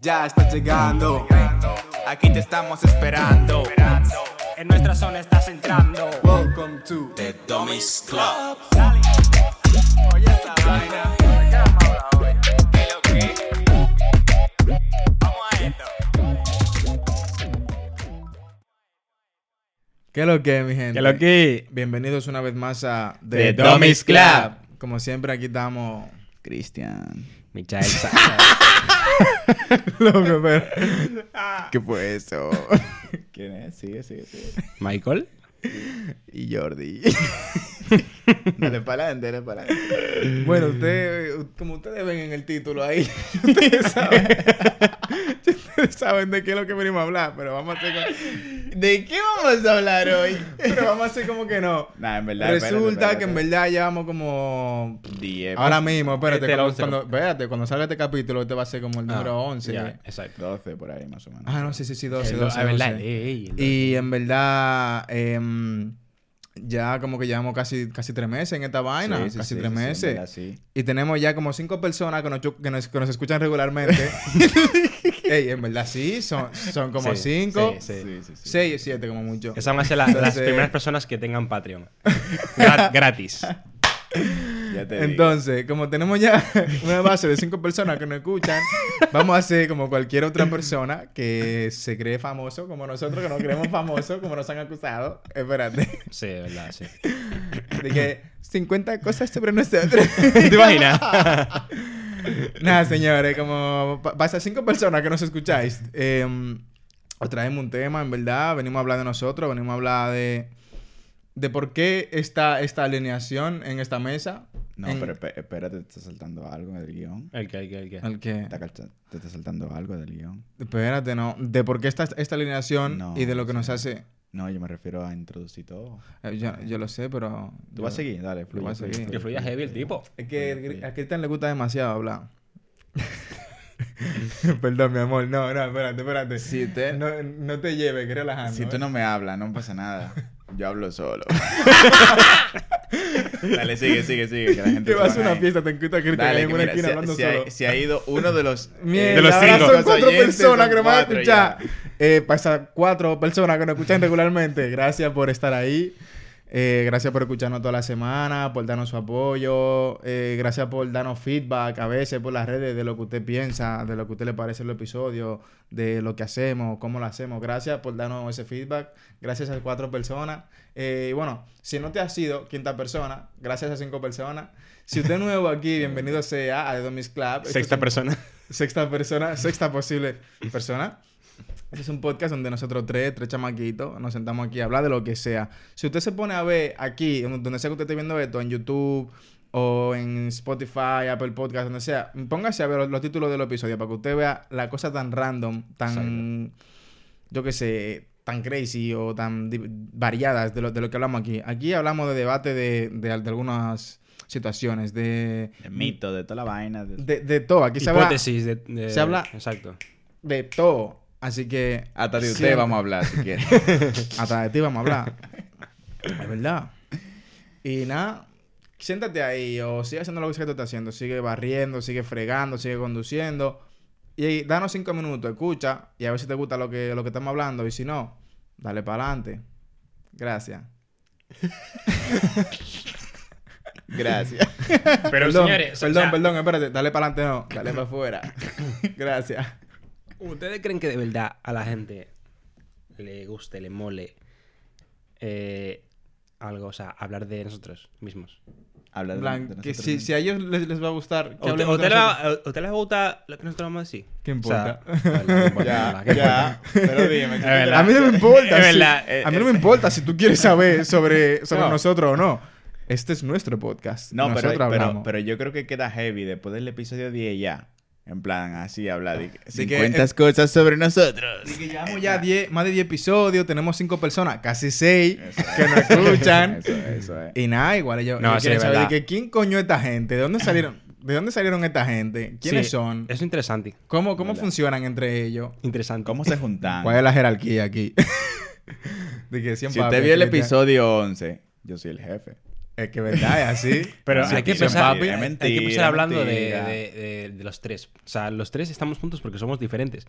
Ya estás llegando, aquí te estamos esperando. En nuestra zona estás entrando. Welcome to The Dummies Club. Oye esa vaina. ¿Qué. ¿Qué es lo que, mi gente? Que lo que. Bienvenidos una vez más a The Dummies Club. Como siempre, aquí estamos. Cristian. Michael Sa- Loco, pero- ¿Qué fue eso? ¿Quién es? Sigue, sigue, sigue. Michael. Y Jordi. dale para adelante, dale para adelante. Bueno, ustedes, como ustedes ven en el título ahí, ustedes saben, ustedes saben de qué es lo que venimos a hablar, pero vamos a hacer como... ¿De qué vamos a hablar hoy? Pero vamos a hacer como que no. Nah, en verdad. Resulta que en verdad llevamos como... 10. Ahora mismo, espérate, Este, cuando, 11. cuando- espérate, cuando salga este capítulo, este va a ser como el número 11. Ah, Ya, exacto. 12 por ahí, más o menos. Ah, no, sí, sí, sí, 12, El 12, do- ah, verdad, 12. ey, Y en verdad, em, ya como que llevamos casi, casi tres meses en esta vaina. Sí, sí, casi sí, tres meses. verdad. Y tenemos ya como cinco personas que nos, que nos, que nos escuchan regularmente. Ey, en verdad sí, son, son como Sí, cinco. sí, sí. Sí, sí, sí. Seis, siete como mucho. Esas van a ser la- las primeras personas que tengan Patreon. Gra- gratis. Ya te digo. Entonces, como tenemos ya una base de cinco personas que nos escuchan, vamos a hacer como cualquier otra persona que se cree famoso, como nosotros que nos creemos famosos, como nos han acusado. Espérate. Sí, de verdad, sí. De que 50 cosas sobre nosotros. ¿Te imaginas? Nada, señores, como pa- pasa cinco personas que nos escucháis, eh, os traemos un tema, en verdad, venimos a hablar de nosotros, venimos a hablar de, de por qué está esta alineación en esta mesa. No, pero espérate, te está saltando algo del guion. El que, el que, el que. ¿El qué? Te está saltando algo del guion. Espérate, no. De por qué está esta alineación No, y de lo que sí. nos hace... No, yo me refiero a introducir todo. eh, yo, yo lo sé, pero... ¿Tú vas a seguir? Dale, fluye, voy a seguir. Que fluya heavy el tipo. Es que a Cristian le gusta demasiado hablar. Perdón, mi amor. No, no, espérate, espérate. Si usted- No, no te lleves, que relajando. Si tú ¿eh? no me hablas, no pasa nada. Yo hablo solo. Dale, sigue, sigue, sigue. Que la gente Te se vas a una ahí. fiesta, te encuentras Cristian Dale, en que una mira, esquina hablando solo. ha, si ha ido uno de los... Mierda, de los cinco. son cuatro oyentes, personas son que nos van a escuchar. Eh, para esas cuatro personas que nos escuchan regularmente, gracias por estar ahí. Eh, gracias por escucharnos toda la semana, por darnos su apoyo. eh, gracias por darnos feedback a veces por las redes de lo que usted piensa, de lo que a usted le parece el episodio, de lo que hacemos, cómo lo hacemos. Gracias por darnos ese feedback. Gracias a cuatro personas. Eh, y bueno, si no te has sido quinta persona, gracias a cinco personas. Si usted es nuevo aquí, bienvenido sea a The Domis Club. Es Sexta un- persona. Sexta persona, sexta posible persona. Este es un podcast donde nosotros tres, tres chamaquitos, nos sentamos aquí a hablar de lo que sea. Si usted se pone a ver aquí, donde sea que usted esté viendo esto, en YouTube o en Spotify, Apple Podcast, donde sea, póngase a ver los, los títulos del episodio para que usted vea la cosa tan random, tan, yo qué sé, tan crazy o tan variadas de lo, de lo que hablamos aquí. Aquí hablamos de debate de, de, de algunas situaciones, de, De mito, de toda la vaina. de- de, de todo. Aquí se habla Hipótesis de, de- se habla- Exacto. de todo. Así que. Hasta de usted siempre- vamos a hablar, si quiere. Hasta de ti vamos a hablar. es verdad. Y nada, siéntate ahí o sigue haciendo lo que tú estás haciendo. Sigue barriendo, sigue fregando, sigue conduciendo. Y danos cinco minutos, escucha y a ver si te gusta lo que, lo que estamos hablando. Y si no, dale para adelante. Gracias. Gracias. Pero perdón, señores, o perdón, sea, perdón, espérate, dale para adelante, no, dale para afuera. Gracias. ¿Ustedes creen que de verdad a la gente le guste, le mole eh, algo, o sea, hablar de nosotros mismos? Habla de, que nosotros si, mismos. si a ellos les, les va a gustar. que ¿O te- hablemos o de te, nosotros. la- o te les gusta lo que nosotros vamos a decir? ¿Qué O sea, importa? bueno, no importa, Ya, nada, ¿qué ya. Pero dime. ¿qué verdad. A mí no me importa. Si- eh, a mí no eh, me importa si tú quieres saber sobre, sobre No. nosotros o no. Este es nuestro podcast. No, pero, pero yo creo que queda heavy después del episodio 10 ya. En plan, así habla de De que, 50 eh, cosas sobre nosotros. Y que llevamos ya 10, más de 10 episodios, tenemos 5 personas, casi 6, Eso es. que nos escuchan. Eso, eso es. y nada, igual ellos, No, ellos sí, quieren es saber de que quién coño es esta gente, de dónde salieron, de dónde salieron esta gente, quiénes Sí, son, Es interesante. cómo, cómo Verdad. funcionan entre ellos, Interesante. ¿Cómo se juntan? cuál es la jerarquía aquí. de que siempre Si usted vio el episodio 11, yo soy el jefe. Es que verdad, es así. Pero Es hay que, mentira, empezar, es hay- hay que mentira, empezar hablando de, mentira. de- de- de los tres. O sea, los tres estamos juntos porque somos diferentes.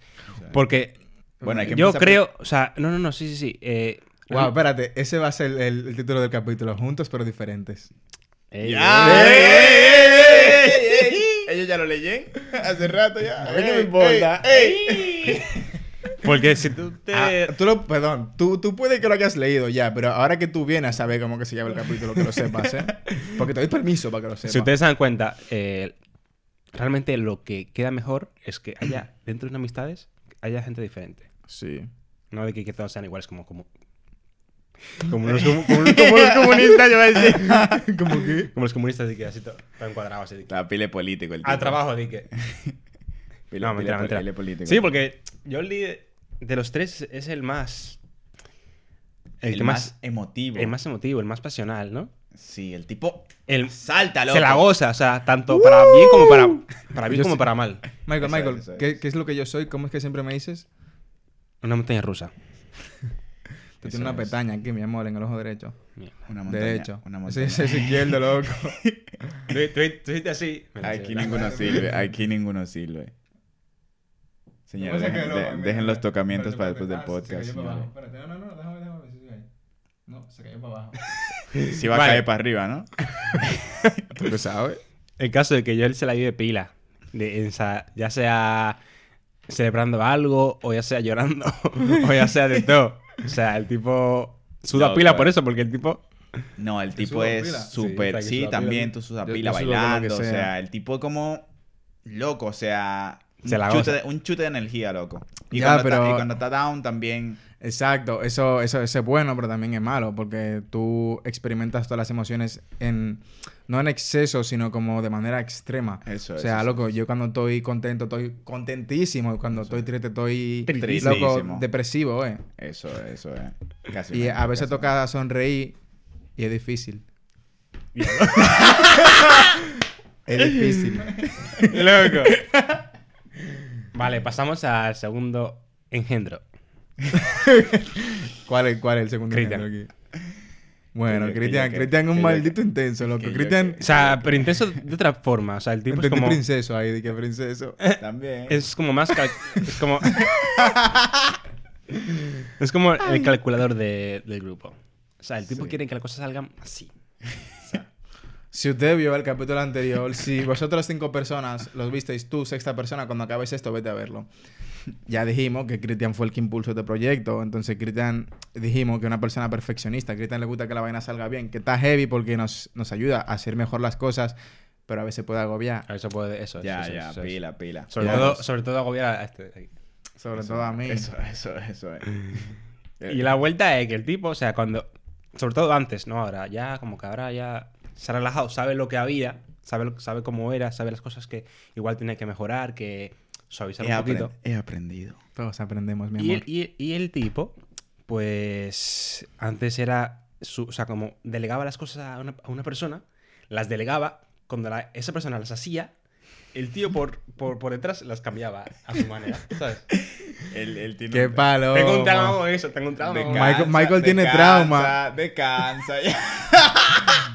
Porque Bueno, hay que yo empezar por- creo, o sea, no, no, no, sí, sí, sí. Eh, Wow, espérate, ese va a ser el, el título del capítulo, juntos pero diferentes. eh, ¡Ya! eh, ¡Ey, ey, ey, ey! Ellos ya lo leyen hace rato ya. A mí qué me Ey, importa. Porque si tú te... Ah, tú lo, perdón, tú, tú puedes que lo hayas leído ya, pero ahora que tú vienes a saber cómo que se llama el capítulo, que lo sepas, ¿eh? Porque te doy permiso para que lo sepas. Si ustedes se dan cuenta, eh, realmente lo que queda mejor es que haya, dentro de unas amistades, haya gente diferente. Sí. No de que, que todos sean iguales como... como... Como los, como, como los comunistas, yo voy a decir. ¿Cómo que? Como los comunistas, de que así todo, todo encuadrado, así de que... La pile político el tipo. Al trabajo, de que... Pile, No, pile- mentira, mentira. pile político. Sí, porque Jordi de, de los tres es el más... El, el que más, más... emotivo. El más emotivo, el más pasional, ¿no? Sí, el tipo El, salta, loco. se la goza, o sea, tanto para bien como para... Para bien Yo como sí. para mal. Michael, Eso Michael, es, es. ¿qué, qué es lo que yo soy? ¿Cómo es que siempre me dices? Una montaña rusa. Tú tienes una es. pestaña aquí, mi amor, en el ojo derecho. Mierda. Una montaña. Derecho. Una Ese montaña. ese es izquierdo, loco. Tú, tú, así. Aquí ninguno sirve. Aquí ninguno sirve. Señores, dejen, de- dejen los tocamientos para después del podcast. señores. Espérate, no, no, no, déjame, déjame ver si. No, se cayó para abajo. Si va a caer para arriba, ¿no? Tú lo sabes. El caso de que yo él se la vive pila. De, ya sea celebrando algo, o ya sea llorando, o ya sea de todo. O sea, el tipo suda pila por eso, porque el tipo. No, el tipo es? Sí, súper. o sea, que Sí, también pila. tú sudas pila bailando. O sea. sea, el tipo como loco, o sea. Un, Se la chute de, un chute de energía, loco. Y, Ya, cuando pero- está, y cuando está down también. Exacto, eso, eso, eso es bueno, pero también es malo, porque tú experimentas todas las emociones en, no en exceso, sino como de manera extrema. Eso O es, sea, eso loco, yo cuando estoy contento estoy contentísimo, cuando estoy triste estoy Tristísimo. loco, depresivo, eh. Eso, eso es. Casi Y a veces casi toca sonreír y es difícil. es difícil. ¡Loco! Vale, pasamos al segundo engendro. ¿Cuál es, cuál es el segundo Cristian. ejemplo aquí? Bueno, Que que Cristian, que- Cristian es un que maldito intenso, loco. que Cristian, que- O sea, pero intenso de otra forma. O sea, el tipo es como. princeso ahí, de que princeso. También. Es como más. cal- Es como. es como el calculador de- del grupo. O sea, el tipo Sí. quiere que las cosas salgan así. Si usted vio el capítulo anterior, si vosotros cinco personas los visteis, tú, sexta persona, cuando acabes esto, vete a verlo. Ya dijimos que Cristian fue el que impulsó este proyecto. Entonces, Cristian dijimos que es una persona perfeccionista. A Cristian le gusta que la vaina salga bien, que está heavy porque nos, nos ayuda a hacer mejor las cosas, pero a veces puede agobiar. Eso puede. Eso, ya, eso, ya, eso, eso. pila, pila. Sobre Ya. todo, sobre todo agobiar a este. Sobre Eso, todo a mí. Eso, eso, eso es. Y la vuelta es que el tipo, o sea, cuando. Sobre todo antes, ¿no? Ahora, ya, como que ahora ya se ha relajado, sabe lo que había, sabe, sabe cómo era, sabe las cosas que igual tiene que mejorar, que suavizar He, un poquito. he aprendido. Todos aprendemos, mi Y amor. el, y, y el tipo, pues antes era, su, o sea, como delegaba las cosas a una, a una persona, las delegaba, cuando la- esa persona las hacía, el tío por, por, por detrás las cambiaba a su manera, ¿sabes? Él tiene Qué palo. tengo un trauma con eso, tengo un trauma con Descansa, Michael- Michael tiene descansa, trauma. Descansa. ya.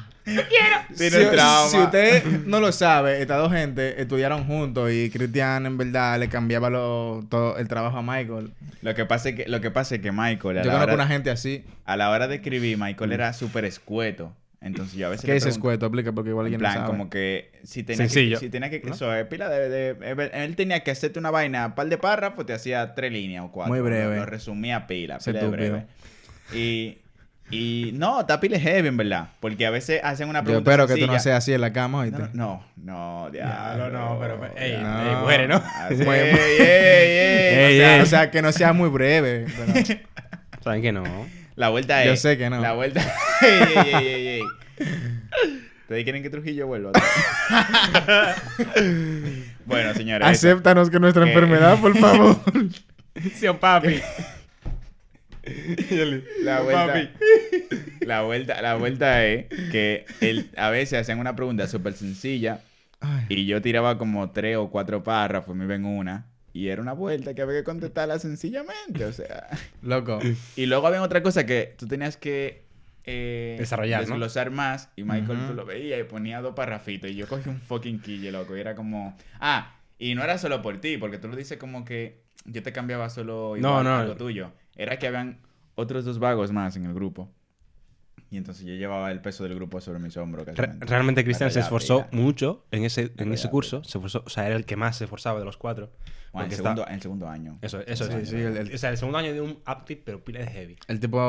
Tiene Si, trauma. si usted no lo sabe, estas dos gente estudiaron juntos y Cristian en verdad le cambiaba lo- todo el trabajo a Michael. Lo que pasa es que, lo que, pasa es que Michael, a Yo la, conozco hora, una gente así. a la hora de escribir, Michael era súper escueto. Entonces yo a veces ¿Qué le es pregunto- escueto? Explica porque igual En alguien no plan, sabe. como que si tenía Sencillo, que, si tenía que ¿no? eso, es pila de, de- él tenía que hacerte una vaina, par de párrafos, te hacía tres líneas o cuatro. Muy breve. Lo, lo resumía pila, pila de breve. Y, y no, está pila heavy, en verdad. Porque a veces hacen una Yo pregunta espero que tú no seas así en la cama, ¿oíste? No, no, no, diablo, no, pero- ey, ey, muere, ¿no? Así, Muy- ey, ey, ey, Ey, o sea, ey. O sea, que no sea muy breve. pero- ¿Saben que no? La vuelta es. Yo sé que no. La vuelta. ey, ey, ey, ey, ey. ¿Ustedes quieren que Trujillo vuelva? bueno, señores. Acéptanos que nuestra Eh. enfermedad, por favor. Sí, papi. La vuelta, la vuelta, la vuelta es que él, a veces hacían una pregunta súper sencilla Ay. y yo tiraba como tres o cuatro párrafos, me ven una y era una vuelta que había que contestarla sencillamente, o sea. Loco. Y luego había otra cosa que tú tenías que eh, Desarrollar, ¿no? desglosar más y Michael Ujú. tú lo veía y ponía dos parrafitos y yo cogí un fucking quille, loco, y era como... Ah, y no era solo por ti, porque tú lo dices como que yo te cambiaba solo No, igual no. algo tuyo. Era que habían otros dos vagos más en el grupo. Y entonces yo llevaba el peso del grupo sobre mis hombros. Re- realmente Cristian se esforzó mucho en ese, en ese ya, curso. Se esforzó, o sea, era el que más se esforzaba de los cuatro. Bueno, en, el está- segundo, en el segundo año. Eso, eso Sí, sí, el- el- O sea, el segundo año de un uptick, pero pila de heavy. El tipo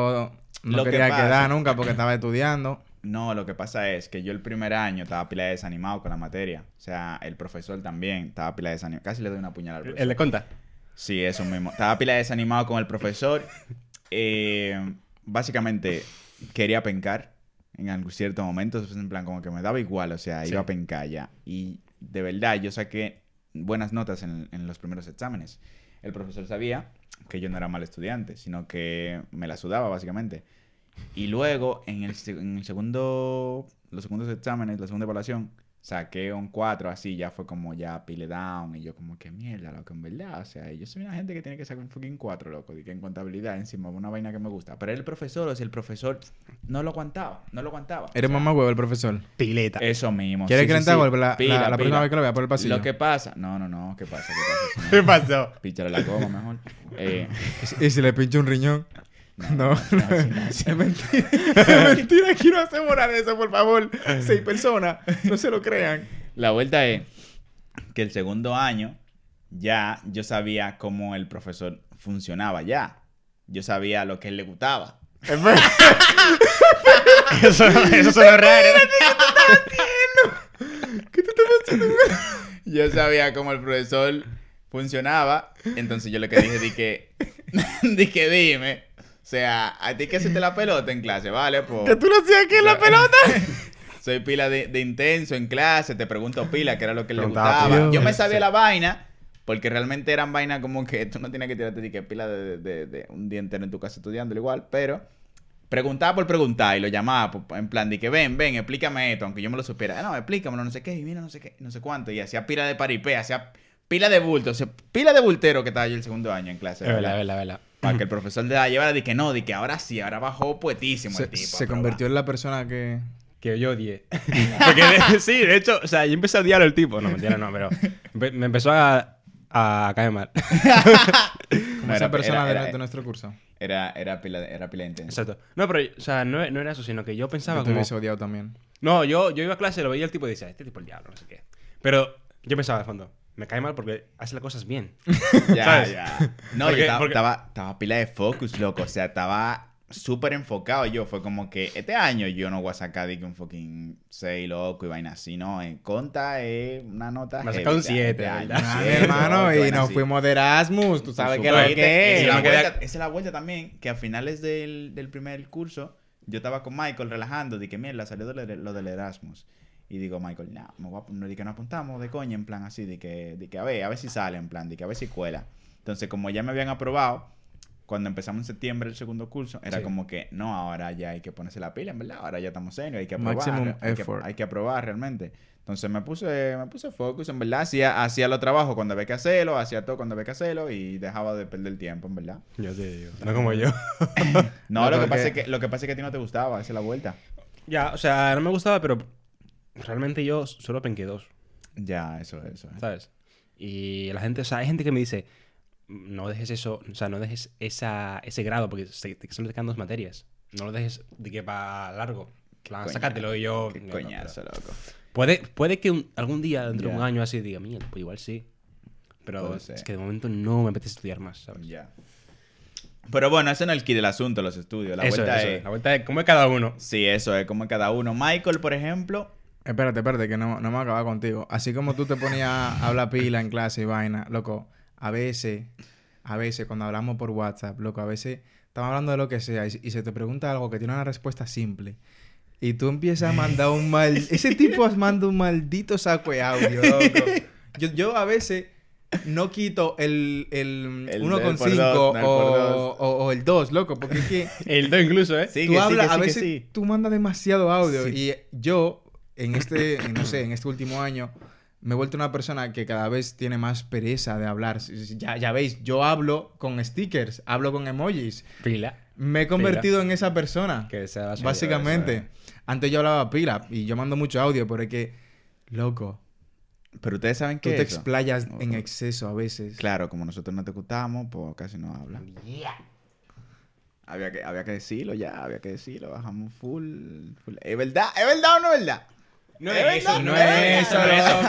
no Lo que quería pasa- quedar nunca porque estaba estudiando. No, lo que pasa es que yo el primer año estaba pila de desanimado con la materia. O sea, el profesor también estaba pila de desanimado. Casi le doy una puñalada al profesor. ¿El de conta? Sí, eso mismo. Estaba pila de desanimado con el profesor. Eh, básicamente, quería pencar en algún cierto momento. En plan, como que me daba igual. O sea, Sí. iba a pencar ya. Y de verdad, yo saqué buenas notas en, en los primeros exámenes. El profesor sabía que yo no era mal estudiante, sino que me la sudaba, básicamente. Y luego, en el, en el segundo, los segundos exámenes, la segunda evaluación, saqué un 4, así, ya fue como ya pile down. Y yo como, que mierda, loco, en verdad. O sea, yo soy una gente que tiene que sacar un fucking 4, loco. Y que en contabilidad, encima, una vaina que me gusta. Pero el profesor, o sea, el profesor no lo aguantaba, no lo aguantaba. Eres O sea, mamá huevo el profesor. Pileta. Eso mismo. ¿Quieres sí, que le sí, entre sí. golpe la, la- Pila, la próxima pila. vez que lo vea por el pasillo? Lo que pasa... No, no, no, ¿qué pasa? ¿Qué pasa? ¿Qué pasó? Píchale la goma mejor. Eh, ¿Y si- ¿Y si le pincho un riñón? No, no, es mentira. Es mentira, aquí no hacemos nada de eso, por favor. Seis personas, no se lo crean. La vuelta es que el segundo año ya yo sabía cómo el profesor funcionaba ya. Yo sabía lo que él le gustaba. eso, eso suena raro. Yo sabía cómo el profesor funcionaba. Entonces yo lo que dije, di que, di que dime. O sea, a ti que hacerte la pelota en clase, ¿vale? Pues, ¿Que tú lo hacías aquí en la pelota? Soy pila de, de intenso en clase, te pregunto pila, que era lo que le gustaba. Yo me sabía la vaina, porque realmente eran vainas como que tú no tienes que tirarte de que pila de, de- de un día entero en tu casa estudiando igual, pero preguntaba por preguntar y lo llamaba por- en plan de que ven, ven, explícame esto, aunque yo me lo supiera. "Ah, No, explícamelo, no sé qué, y mira, no sé qué, no sé cuánto. Y hacía pila de paripé, hacía pila de bulto, o sea, pila de bultero que estaba yo el segundo año en clase. Es verdad, ¿verdad? Para que el profesor de la llevara de que no, de que ahora sí, ahora bajó poetísimo Se, el tipo. se convirtió en la persona que... Que yo odié. Porque de- sí, de hecho, o sea, yo empecé a odiar al tipo. No, mentira, no, pero me empezó a, a caer mal. Como No, esa era- persona era- de, era- de nuestro curso. Era, era pila, era pila intensa. Exacto. No, pero, o sea, no, no era eso, sino que yo pensaba Yo te como... hubiese odiado también. No, yo, yo iba a clase, lo veía el tipo y decía, este tipo el diablo, no sé qué. Pero yo pensaba de fondo, me cae mal porque hace las cosas bien. Ya, ¿Sabes? ya. No, Porque- yo estaba, porque- pila de focus, loco. O sea, estaba súper enfocado yo. Fue como que este año yo no voy a sacar de que un fucking 6, loco, y vaina así. No, en conta es una nota. Me sacado un o sea, siete, este año, ¿verdad? Ah, mi siete, hermano, loco, y nos así. fuimos de Erasmus. Tú sabes que lo que Esa es. esa es la vuelta también. Que a finales del, del primer curso, yo estaba con Michael relajando. Que, mierda, salió de lo, lo del Erasmus. Y digo, Michael, no, me voy a- no, di que nos apuntamos de coña, en plan así, de que, de que a ver, a ver si sale, en plan, de que a ver si cuela. Entonces, como ya me habían aprobado, cuando empezamos en septiembre el segundo curso, era Sí. como que, no, ahora ya hay que ponerse la pila, en verdad, ahora ya estamos serios, hay que aprobar. Maximum hay, que, effort. hay que aprobar realmente. Entonces me puse, me puse focus, en verdad, hacía, hacía los trabajos cuando había que hacerlo, hacía todo cuando había que hacerlo y dejaba de perder tiempo, en verdad. Yo te digo. No como yo. No, No, lo, que pasa es que, lo que pasa es que a ti no te gustaba, esa es la vuelta. ya, o sea, no me gustaba, pero realmente yo solo penqué dos, Ya, eso, eso. ¿sabes? Y la gente, o sea, hay gente que me dice, no dejes eso, o sea, no dejes esa, ese grado, porque se, te solo te quedan dos materias. No lo dejes de que para largo. Plan, Coña- sácatelo y yo... Qué no, no, coñazo, loco. pero- Puede, puede que un- algún día, dentro de un año así, diga, mierda, pues igual sí. Pero es que de momento no me apetece estudiar más, ¿sabes? Ya. Pero bueno, ese no es el key del asunto, los estudios. La eso, vuelta eso, es... La vuelta es como es cada uno. Sí, eso es como cada uno. Michael, por ejemplo, Espérate, espérate, que no, no me acababa contigo. Así como tú te ponías a hablar pila en clase y vaina, loco, a veces, a veces, cuando hablamos por WhatsApp, loco, a veces estamos hablando de lo que sea y, y se te pregunta algo que tiene una respuesta simple. Y tú empiezas a mandar un mal... Ese tipo manda un maldito saco de audio, loco. Yo, yo a veces no quito el, el, El 1,5 del por dos, o, o- o el 2, loco, porque es que... El 2 incluso, ¿eh? sí, tú que sí, que sí, a que veces sí. tú mandas demasiado audio. Sí. Y yo, en este, no sé, en este último año, me he vuelto una persona que cada vez tiene más pereza de hablar. Ya, ya veis, yo hablo con stickers, hablo con emojis. Pila. me he convertido en esa persona. Que sea la suya, Básicamente. eso Antes yo hablaba pila y yo mando mucho audio, pero es que, loco, Pero ustedes saben tú que te eso? explayas en exceso a veces. Claro, como nosotros no te gustamos, pues casi no habla. Había que, había que decirlo ya, había que decirlo. Bajamos full, full. ¿Es verdad? ¿Es verdad o no es verdad? No Es es eso, no es es eso,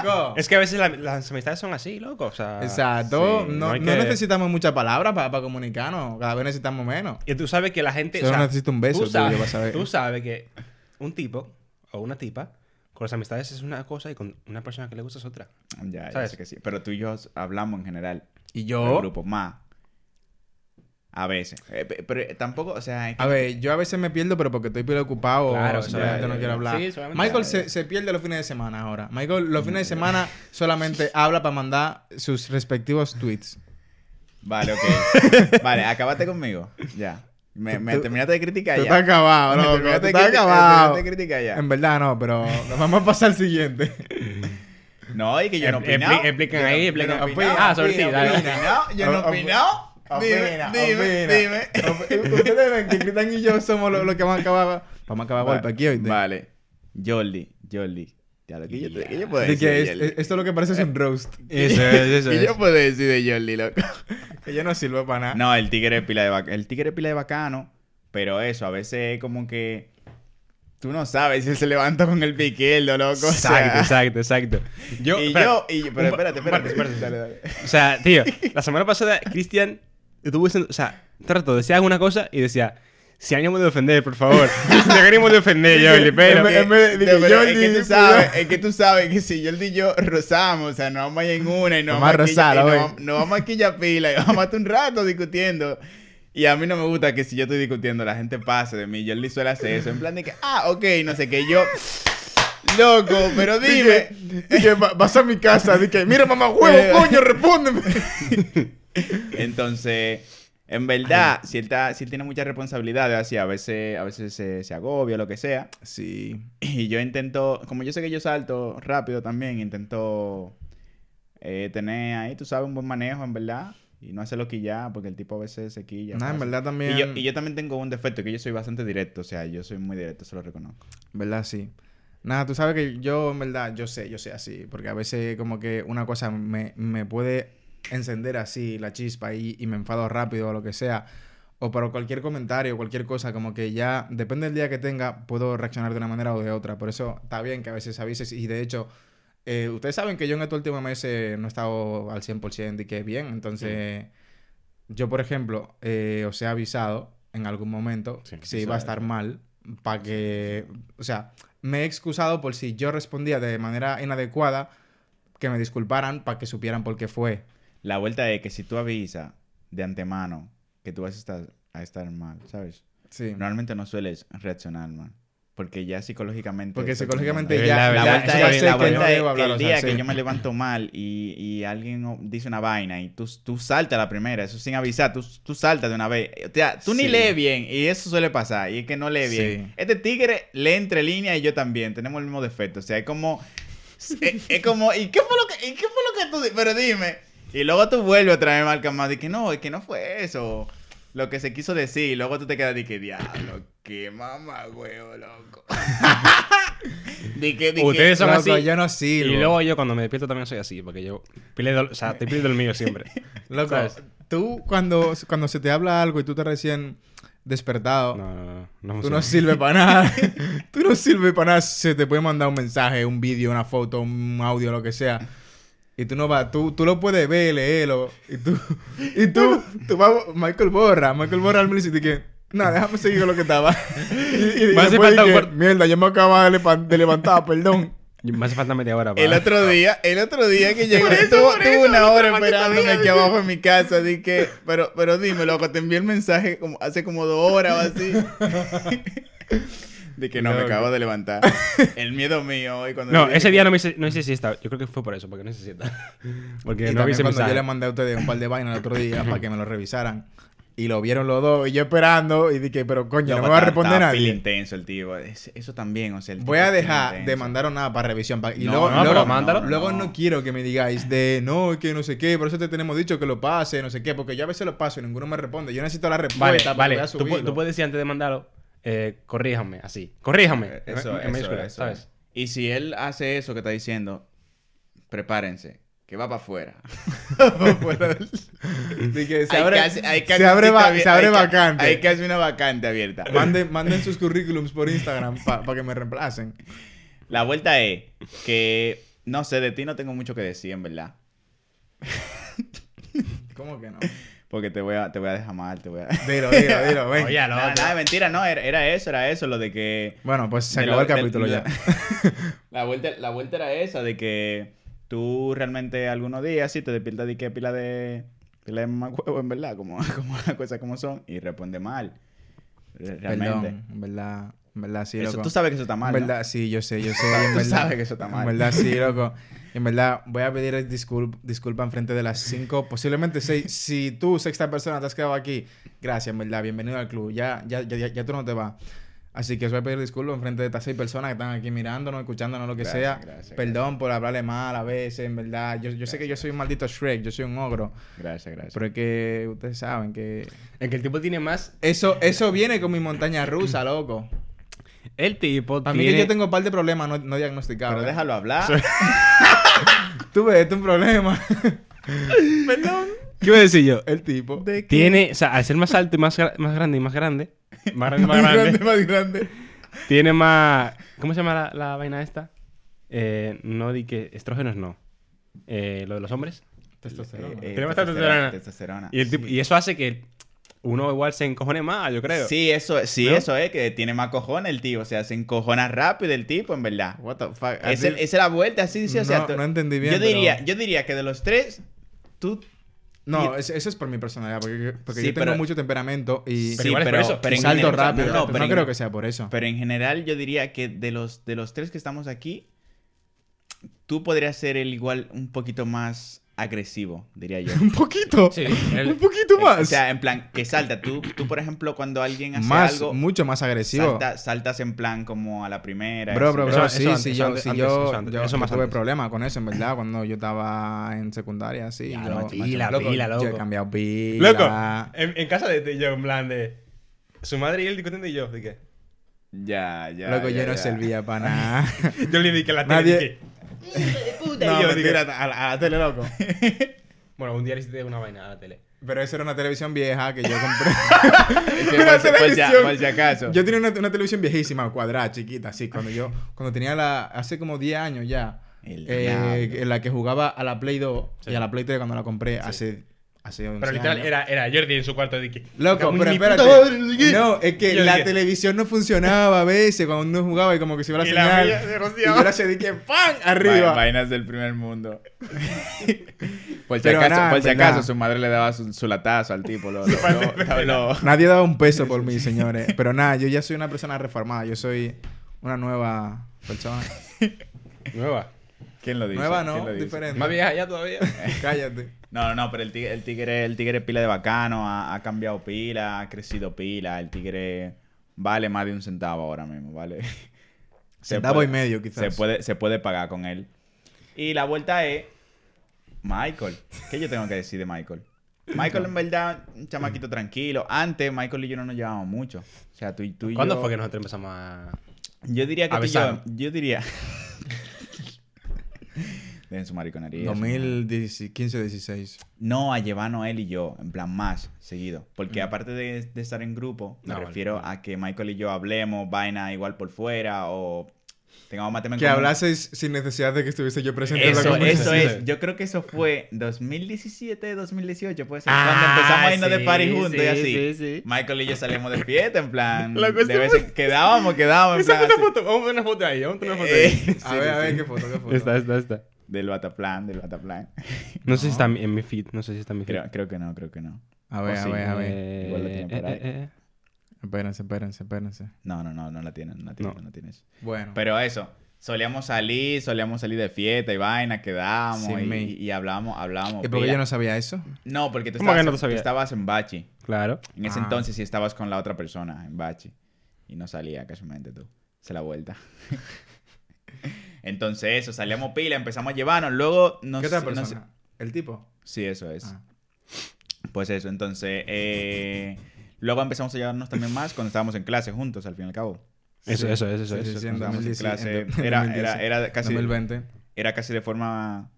loco. Es que a veces la- las amistades son así, loco. O sea, Exacto. sí, no, no hay no que- necesitamos muchas palabras para comunicarnos. Cada vez necesitamos menos. Y tú sabes que la gente. Solo necesito un beso tú tuyo, sabes, tú sabes que un tipo o una tipa con las amistades es una cosa y con una persona que le gusta es otra. Ya, ya ¿Sabes? sé que sí. Pero tú y yo hablamos en general. Y El yo, grupo, más. A veces. Eh, pe- pero eh, tampoco, o sea... es que- a ver, yo a veces me pierdo, pero porque estoy preocupado Claro, o ya, no quiero hablar. Sí, solamente- Michael se, se pierde los fines de semana ahora. Michael los fines de semana solamente habla para mandar sus respectivos tweets. Vale, ok. vale, acabate conmigo. Ya. Me, me Tú- terminaste de criticar Tú ya. estás acabado, Me loco. terminaste Tú estás me acabado. terminaste de criticar ya. En verdad no, pero vamos a pasar al siguiente. No, y que yo no he Expli- opinado. explican Yo no- ahí, no opinado. ah, sobre ti, Opina, dale. opina. Yo no he Op- opinado. Dime, Opina, dime, opina. dime. Op- Ustedes ven que Cristian y yo somos los que vamos a acabar, vamos a acabar golpe aquí hoy. Vale. Jordi, Jordi. Ya lo que yo, que yo puedo De decir que de es- esto lo que parece es un roast. Eso es, eso ¿Qué es. yo puedo decir de Jordi, loco? Que yo no sirvo para nada. No, el tigre es pila de bacano. El tigre es pila de bacano, pero eso, a veces es como que tú no sabes si él se levanta con el pie izquierdo, loco. o sea, Exacto, exacto, exacto. Yo, y espera, yo, y, pero un pa- espérate, un par- espérate, dale, dale. O sea, tío, la semana pasada, Cristian diciendo, o sea, trato, decía alguna cosa y decía, si ánimo de ofender, por favor. Si ánimo de ofender, Jordi, pero. No, Jordi, es que tú sabes, es que tú sabes que si Jordi y yo rozamos, o sea, no vamos a ir en una y no Vamos a vamos rozar, y no, no vamos aquí ya pila y vamos a estar un rato discutiendo. Y a mí no me gusta que si yo estoy discutiendo la gente pase de mí. Jordi suele hacer eso. En plan de que, ah, ok, no sé qué, yo... Loco, pero dime. Dije, "Va- vas a mi casa. Dije, mira, mamá, Eh. huevo, coño, respóndeme. Entonces, en verdad, si él, está- si él tiene muchas responsabilidades, así a veces, a veces se, se agobia, lo que sea. Sí. Y yo intento, como yo sé que yo salto rápido también, intento eh, tener ahí, tú sabes, un buen manejo, en verdad. Y no hacerlo quillar, porque el tipo a veces se quilla. Nah, en verdad también. Y yo, y yo también tengo un defecto, que yo soy bastante directo. O sea, yo soy muy directo, se lo reconozco. Verdad, sí. Nada, tú sabes que yo, en verdad, yo sé, yo sé así. Porque a veces, como que una cosa me, me puede encender así la chispa y, y me enfado rápido o lo que sea. O por cualquier comentario, cualquier cosa, como que ya, depende del día que tenga, puedo reaccionar de una manera o de otra. Por eso está bien que a veces avises. Y de hecho, eh, ustedes saben que yo en estos últimos meses no he estado al 100% y que bien. Entonces, yo, por ejemplo, eh, os he avisado en algún momento Sí, si iba a es. estar mal para que, o sea, me he excusado por si yo respondía de manera inadecuada, que me disculparan para que supieran por qué fue. La vuelta es que si tú avisas de antemano que tú vas a estar, a estar mal, ¿sabes? Sí. Normalmente no sueles reaccionar mal. Porque ya psicológicamente... Porque psicológicamente ya, verdad, La vuelta ya es, la bien, que vuelta no es debo que hablar, el o sea, día sí. que yo me levanto mal y, y alguien dice una vaina y tú, tú saltas la primera, eso sin avisar, tú, tú saltas de una vez. O sea, tú ni Sí. lees bien y eso suele pasar y es que no lee bien. Sí. Este tigre lee entre líneas y yo también, tenemos el mismo defecto. O sea, es como... Es, es como... ¿Y qué fue lo que, y qué fue lo que tú... Pero dime. Y luego tú vuelves otra vez marca más y que no, es que no fue eso. Lo que se quiso decir. Y luego tú te quedas de que diablo, qué mamá, huevo, loco. Di que, di que- Ustedes son Loco, así. yo no sirvo. Y luego yo cuando me despierto también soy así, porque yo pido, o sea, te pido el mío siempre. Loco, ¿Sabes? tú cuando, cuando se te habla algo y tú te recién despertado, No, no, no. no tú no sirves para nada. tú no sirves para nada. Se te puede mandar un mensaje, un vídeo, una foto, un audio, lo que sea. Y tú no vas, tú, tú lo puedes ver, leerlo. Y tú, y tú, tú vas, Michael borra, Michael borra al minuto y dice que, nada, déjame seguir con lo que estaba. y, y que, cuart- mierda, yo me acababa de, levan- de levantar, perdón. Me hace falta media hora para... El otro día, el otro día que llegué, tuvo, tuvo una hora esperándome aquí abajo en mi casa, di que, pero, pero dime, loco, te envié el mensaje como hace como dos horas o así. De que no, me acabo de levantar. El miedo mío hoy cuando No, ese que- día no me hice, no hice siesta. Yo creo que fue por eso, porque no hice siesta. Porque Y no hice cuando yo mensaje. le mandé a ustedes un par de vainas el otro día para que me lo revisaran. Y lo vieron los dos. Y yo esperando. Y dije, pero coño, no me va a responder nadie. intenso el tío. Es- Eso también, o sea, el Voy a es dejar de mandar nada para revisión. Y No, luego, no, luego, pero mándalo. luego no. Quiero que me digáis de no, que no sé qué. Por eso te tenemos dicho que lo pase, no sé qué. Porque yo a veces lo paso y ninguno me responde. Yo necesito la Vale, respuesta para vale. que a Tú, tú puedes decir antes de mandarlo, eh, corríjame, así. Corríjame. Eh, en- Eso, en eso, mayúscula, eso. ¿sabes? Y si él hace eso que está diciendo, prepárense, que va para afuera. Fuera del- que se abre, hay se abre, va- se abre hay que- vacante. Hay que hacer una vacante abierta. Manden, manden sus currículums por Instagram para que me reemplacen. La vuelta es que, no sé, de ti no tengo mucho que decir, en verdad. ¿Cómo que no? Porque te voy a, te voy a dejar mal, te voy a... Dilo, dilo, dilo, ven. Oye, loco. Nada, nada, mentira, no, era, era eso, era eso, lo de que... Bueno, pues se acabó lo- el capítulo de- ya. La vuelta, la vuelta era esa, de que tú realmente algunos días sí te despiertas de que pila de... Pila de huevo, en verdad, como, como las cosas como son, y responde mal. Re- Realmente. Perdón, en verdad, en verdad sí, Eso- loco. tú sabes que eso está mal, En ¿no? verdad, sí, yo sé, yo sé. en tú verdad, sabes que eso está mal. En verdad, sí, loco. En verdad, voy a pedir disculpa, disculpa en frente de las cinco, posiblemente seis. Si tú, sexta persona, te has quedado aquí, gracias, en verdad, bienvenido al club. Ya, ya, ya, ya, ya tú no te vas. Así que os voy a pedir disculpas en frente de estas seis personas que están aquí mirándonos, escuchándonos, lo que Gracias, sea. gracias, Perdón por hablarle mal a veces, en verdad. Yo, yo sé que yo soy un maldito Shrek, yo soy un ogro. Gracias, gracias. Pero es que ustedes saben que... En que el tipo tiene más. Eso, eso viene con mi montaña rusa, loco. El tipo A mí tiene. que yo tengo un par de problemas no, no diagnosticados. Pero déjalo hablar. Tú ves, esto es un problema. ¿Qué iba a decir yo? El tipo. Tiene, o sea, al ser más alto y más, gra- más grande y más grande, más grande y más grande, más grande. tiene más. ¿Cómo se llama la, la vaina esta? Eh, no di que estrógenos no. Eh, lo de los hombres. Testosterona. Eh, eh, Tiene bastante testosterona. testosterona. Y, el tipo- y eso hace que uno igual se encojone más, yo creo. Sí, eso, sí, ¿No? eso es, que tiene más cojones el tío. O sea, se encojona rápido el tipo, en verdad. What the fuck. Esa es la vuelta, así dice. o sea, No- entendí bien, Yo diría, pero- yo diría que de los tres, tú. No, es- eso es por mi personalidad. Porque, porque Sí, yo tengo pero- mucho temperamento y, Pero igual es por eso, pero en salto general- rápido. no, No, no, pero en- creo que sea por eso. Pero en general, yo diría que de los, de los tres que estamos aquí, tú podrías ser el igual un poquito más agresivo, diría yo. un poquito. Sí, el- un poquito más. O sea, en plan, que salta. Tú, tú por ejemplo, cuando alguien hace más, algo, mucho más agresivo. salta- saltas en plan como a la primera. Bro, bro, Eso- bro, eso sí, antes, sí, yo, antes, sí, antes, yo, eso antes, yo eso más tuve antes. problemas con eso, en verdad, cuando yo estaba en secundaria, sí. Ya, yo, pila, pila, Yo he loco. cambiado pila. Loco, en, en casa de, de yo, en plan de. Su madre y él discutiendo y yo, ¿de qué? Ya, ya. Loco, ya, yo no servía para nada. Yo le dije que la tele. Nadie- dije, no, yo, mentira, a, la- a la tele, loco. Bueno, un día le hiciste una vaina a la tele. Pero esa era una televisión vieja que yo compré. Sí, Una por, si- por si- televisión. por si acaso. Yo tenía una, una televisión viejísima, cuadrada, chiquita, así. Cuando yo, cuando tenía la, hace como 10 años ya, El eh, la que jugaba a la Play 2 y a la Play 3 cuando la compré hace, hace 11 Pero literal, años. era, era Jordi en su cuarto de que. Loco, "Cago en pero espérate. madre, no sé qué". No, es que Y yo la dije, televisión no funcionaba a veces cuando uno jugaba y como que se iba la Y la señal. mía se y rociaba. yo la hacía de que ¡pam! Va- arriba. Vainas del primer mundo. por si Pero acaso, nada, por si verdad. acaso su madre le daba su, su latazo al tipo. Lo, lo- lo- lo- Nadie daba un peso por mí, señores. Pero nada, yo ya soy una persona reformada. Yo soy una nueva persona. Nueva. ¿Quién lo dice? Nueva, ¿Quién ¿no? Diferente. Más vieja ya todavía. Cállate. No, no, no, pero el tigre, el tigre, el tigre pila de bacano, ha, ha cambiado pila, ha crecido pila, el tigre vale más de un centavo ahora mismo, ¿vale? Centavo puede- y medio, quizás. Se puede, se puede pagar con él. Y la vuelta es Michael. ¿Qué yo tengo que decir de Michael? Michael, en verdad, un chamaquito tranquilo. Antes, Michael y yo no nos llevábamos mucho. O sea, tú, y- tú y ¿Cuándo yo- fue que nosotros empezamos a.? Yo diría que a tú y yo diría... Dejen su mariconería. su madre. 2015-16. No, a llevarnos él y yo, en plan más, seguido. Porque aparte de, de estar en grupo, me No, refiero vale. a que Michael y yo hablemos vaina igual por fuera o tengamos más temas Que hablases sin necesidad de que estuviese yo presente en la Eso, eso conversación. es. Yo creo que eso fue 2017, 2018, puede ser. Ah, cuando empezamos a irnos de party juntos y sí, así. sí, sí. Michael y yo salimos de fiesta, en plan. La cosa de vez en- quedábamos, quedábamos. En plan, una así. foto. Vamos a ver una foto ahí. Vamos a poner una foto Eh, ahí. sí, A ver, a ver, qué foto, qué foto. Esta, esta, esta. Del Bataplan, del Bataplan. No sé si está en mi feed. No sé si está en mi feed. creo, creo que no, creo que no. A ver, O a sí. ver, a ver. Eh, Igual lo tiene por ahí. Espérense, espérense, espérense. No, no, no, no la tienen, no la tienen, No. no, la tienes. Bueno. Pero eso, Solíamos salir, solíamos salir de fiesta y vaina, quedábamos Sin y, mí. y hablamos, hablábamos. ¿Y por qué yo no sabía eso? No, porque tú ¿Cómo estabas, que no tú sabías? estabas en Bachi. Claro. En ese Ah. entonces sí estabas con la otra persona en Bachi. Y no salía casualmente tú. Se la vuelta. entonces eso, salíamos pila, empezamos a llevarnos. Luego nos... ¿Qué otra nos- persona? ¿El tipo? Sí, eso es. Ah. Pues eso, entonces... eh, Luego empezamos a llevarnos también más cuando estábamos en clase juntos, al fin y al cabo. Eso, eso, eso, eso. Sí, sí, eso. sí, en Cuando estábamos en 2010, clase. en Era, 2010, era, era casi... 2020. Era casi de forma...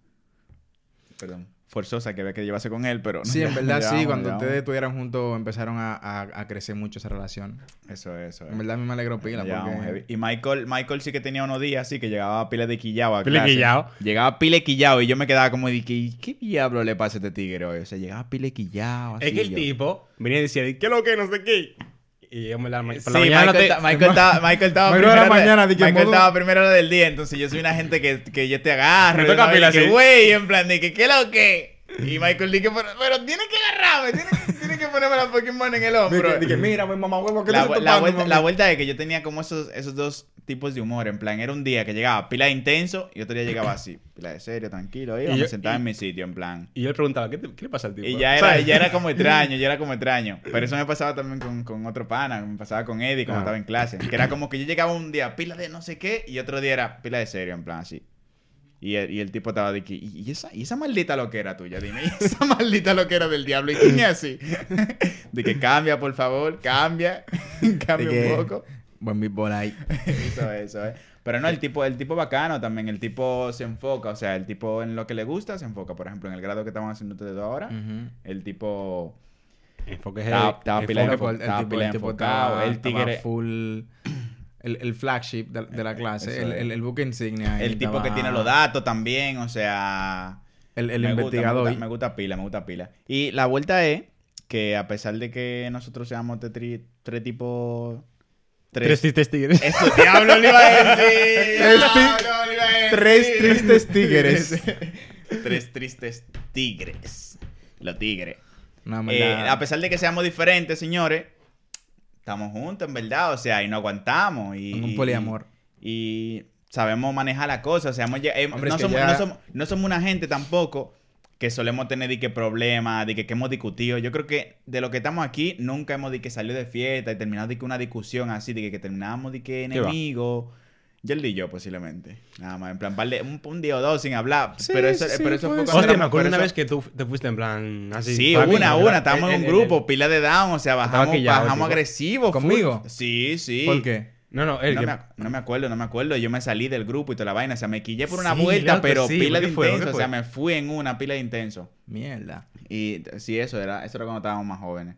Perdón. Forzosa que había que llevarse con él, pero... Sí, en ya- verdad sí. Cuando ustedes vamos. estuvieran juntos empezaron a, a- a crecer mucho esa relación. Eso, eso. En verdad a mí me alegró pila Ya vamos, heavy. porque... Y Michael, Michael sí que tenía unos días así que llegaba pila de quillao a Pile clase. quillao. Llegaba pile quillao y yo me quedaba como de que "¿Y ¿qué diablo le pasa a este tigre hoy? O sea, llegaba pile quillao así. Es que el yo- tipo venía y decía, ¿qué es lo que? No sé qué. Y yo me la, por Sí, la mañana Michael, te- ta- Michael estaba, Michael estaba Michael primero de- mañana, Michael modo- estaba primero del día, entonces yo soy una gente que, que yo te agarro. Me toca pila güey, en plan de que, ¿qué lo que? Y Michael dice, pero, pero tienes que agarrarme, tienes que, tienes que ponerme la Pokémon en el hombro. Dije, mira, güey, mamá huevo, ¿qué la, la vuelta, la vuelta es que yo tenía como esos, esos dos tipos de humor. En plan, era un día que llegaba pila de intenso y otro día llegaba así, pila de serio, tranquilo. Iba, Y me yo- sentaba y- en mi sitio, en plan. Y yo le preguntaba, ¿qué, te- qué le pasa al tipo? Y ya era, ya era como extraño, ya era como extraño. Pero eso me pasaba también con, con otro pana, me pasaba con Eddie cuando Ah. estaba en clase. Que era como que yo llegaba un día pila de no sé qué y otro día era pila de serio, en plan así. Y el, y el tipo estaba de que, ¿y esa, y esa maldita loquera tuya? Dime, ¿y esa maldita loquera del diablo? ¿Y quién es así? De que cambia, por favor, cambia, cambia De que- un poco. Buen beatball ahí. Eso es, eso es. Pero no, el tipo, el tipo bacano también, el tipo se enfoca, o sea, el tipo en lo que le gusta se enfoca. Por ejemplo, en el grado que estamos haciendo ustedes ahora, el tipo Enfoque enfo- el, pila el tipo enfocado. el tigre, full... El, el flagship de, de la clase, Eso el, el, el buque insignia. el tipo que tiene los datos también, o sea... El, el me gusta, investigador. me, gusta, me gusta pila, me gusta pila. Y la vuelta es que a pesar de que nosotros seamos tres tipos... Tres tristes tigres. Eso, diablo, le iba a decir. Tres ti- Diablo, le iba a decir. Tres tristes tigres. Tres tristes tigres. Los tigres. No, Eh, a pesar de que seamos diferentes, señores, estamos juntos, en verdad. O sea, y nos aguantamos. Y, un poliamor. Y, sabemos manejar la cosa. O sea, hemos eh, Hombre, no, somos, ya- no, somos, no somos una gente tampoco que solemos tener de que problemas, de que, que hemos discutido. Yo creo que de lo que estamos aquí, nunca hemos de que salió de fiesta y terminado de que una discusión así, de que, que terminamos de que enemigos. Yo y yo, posiblemente. Nada más, en plan, par de- un, un día o dos sin hablar. Sí, pero eso, sí, pero eso fue cuando. Hostia, me acuerdo una eso- vez que tú te fuiste en plan así. Sí, mí, una, una. Estábamos en un el- grupo, pila de down, o sea, bajamos, quillado, bajamos agresivos. full. ¿Conmigo? Sí, sí. ¿Por qué? No, no, el No que... me, no me acuerdo, no me acuerdo. Yo me salí del grupo y toda la vaina. O sea, me quillé por una Sí, vuelta, loco, pero sí, pila de intenso. ¿Qué O sea, me fui en una pila de intenso. Mierda. Y sí, eso era, eso era cuando estábamos más jóvenes.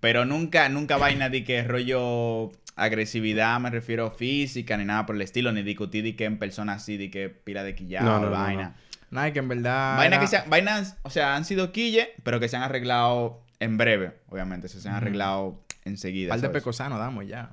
Pero nunca, nunca vaina de que rollo agresividad, me refiero física, ni nada por el estilo, ni discutir de que en persona así, de que pila de quillado, No, no, no, vaina. Nada, que en verdad. Vaina era- que sean, vainas, o sea, han sido quille, pero que se han arreglado en breve, obviamente. Se, se han arreglado enseguida. Par de pecosano damos ya.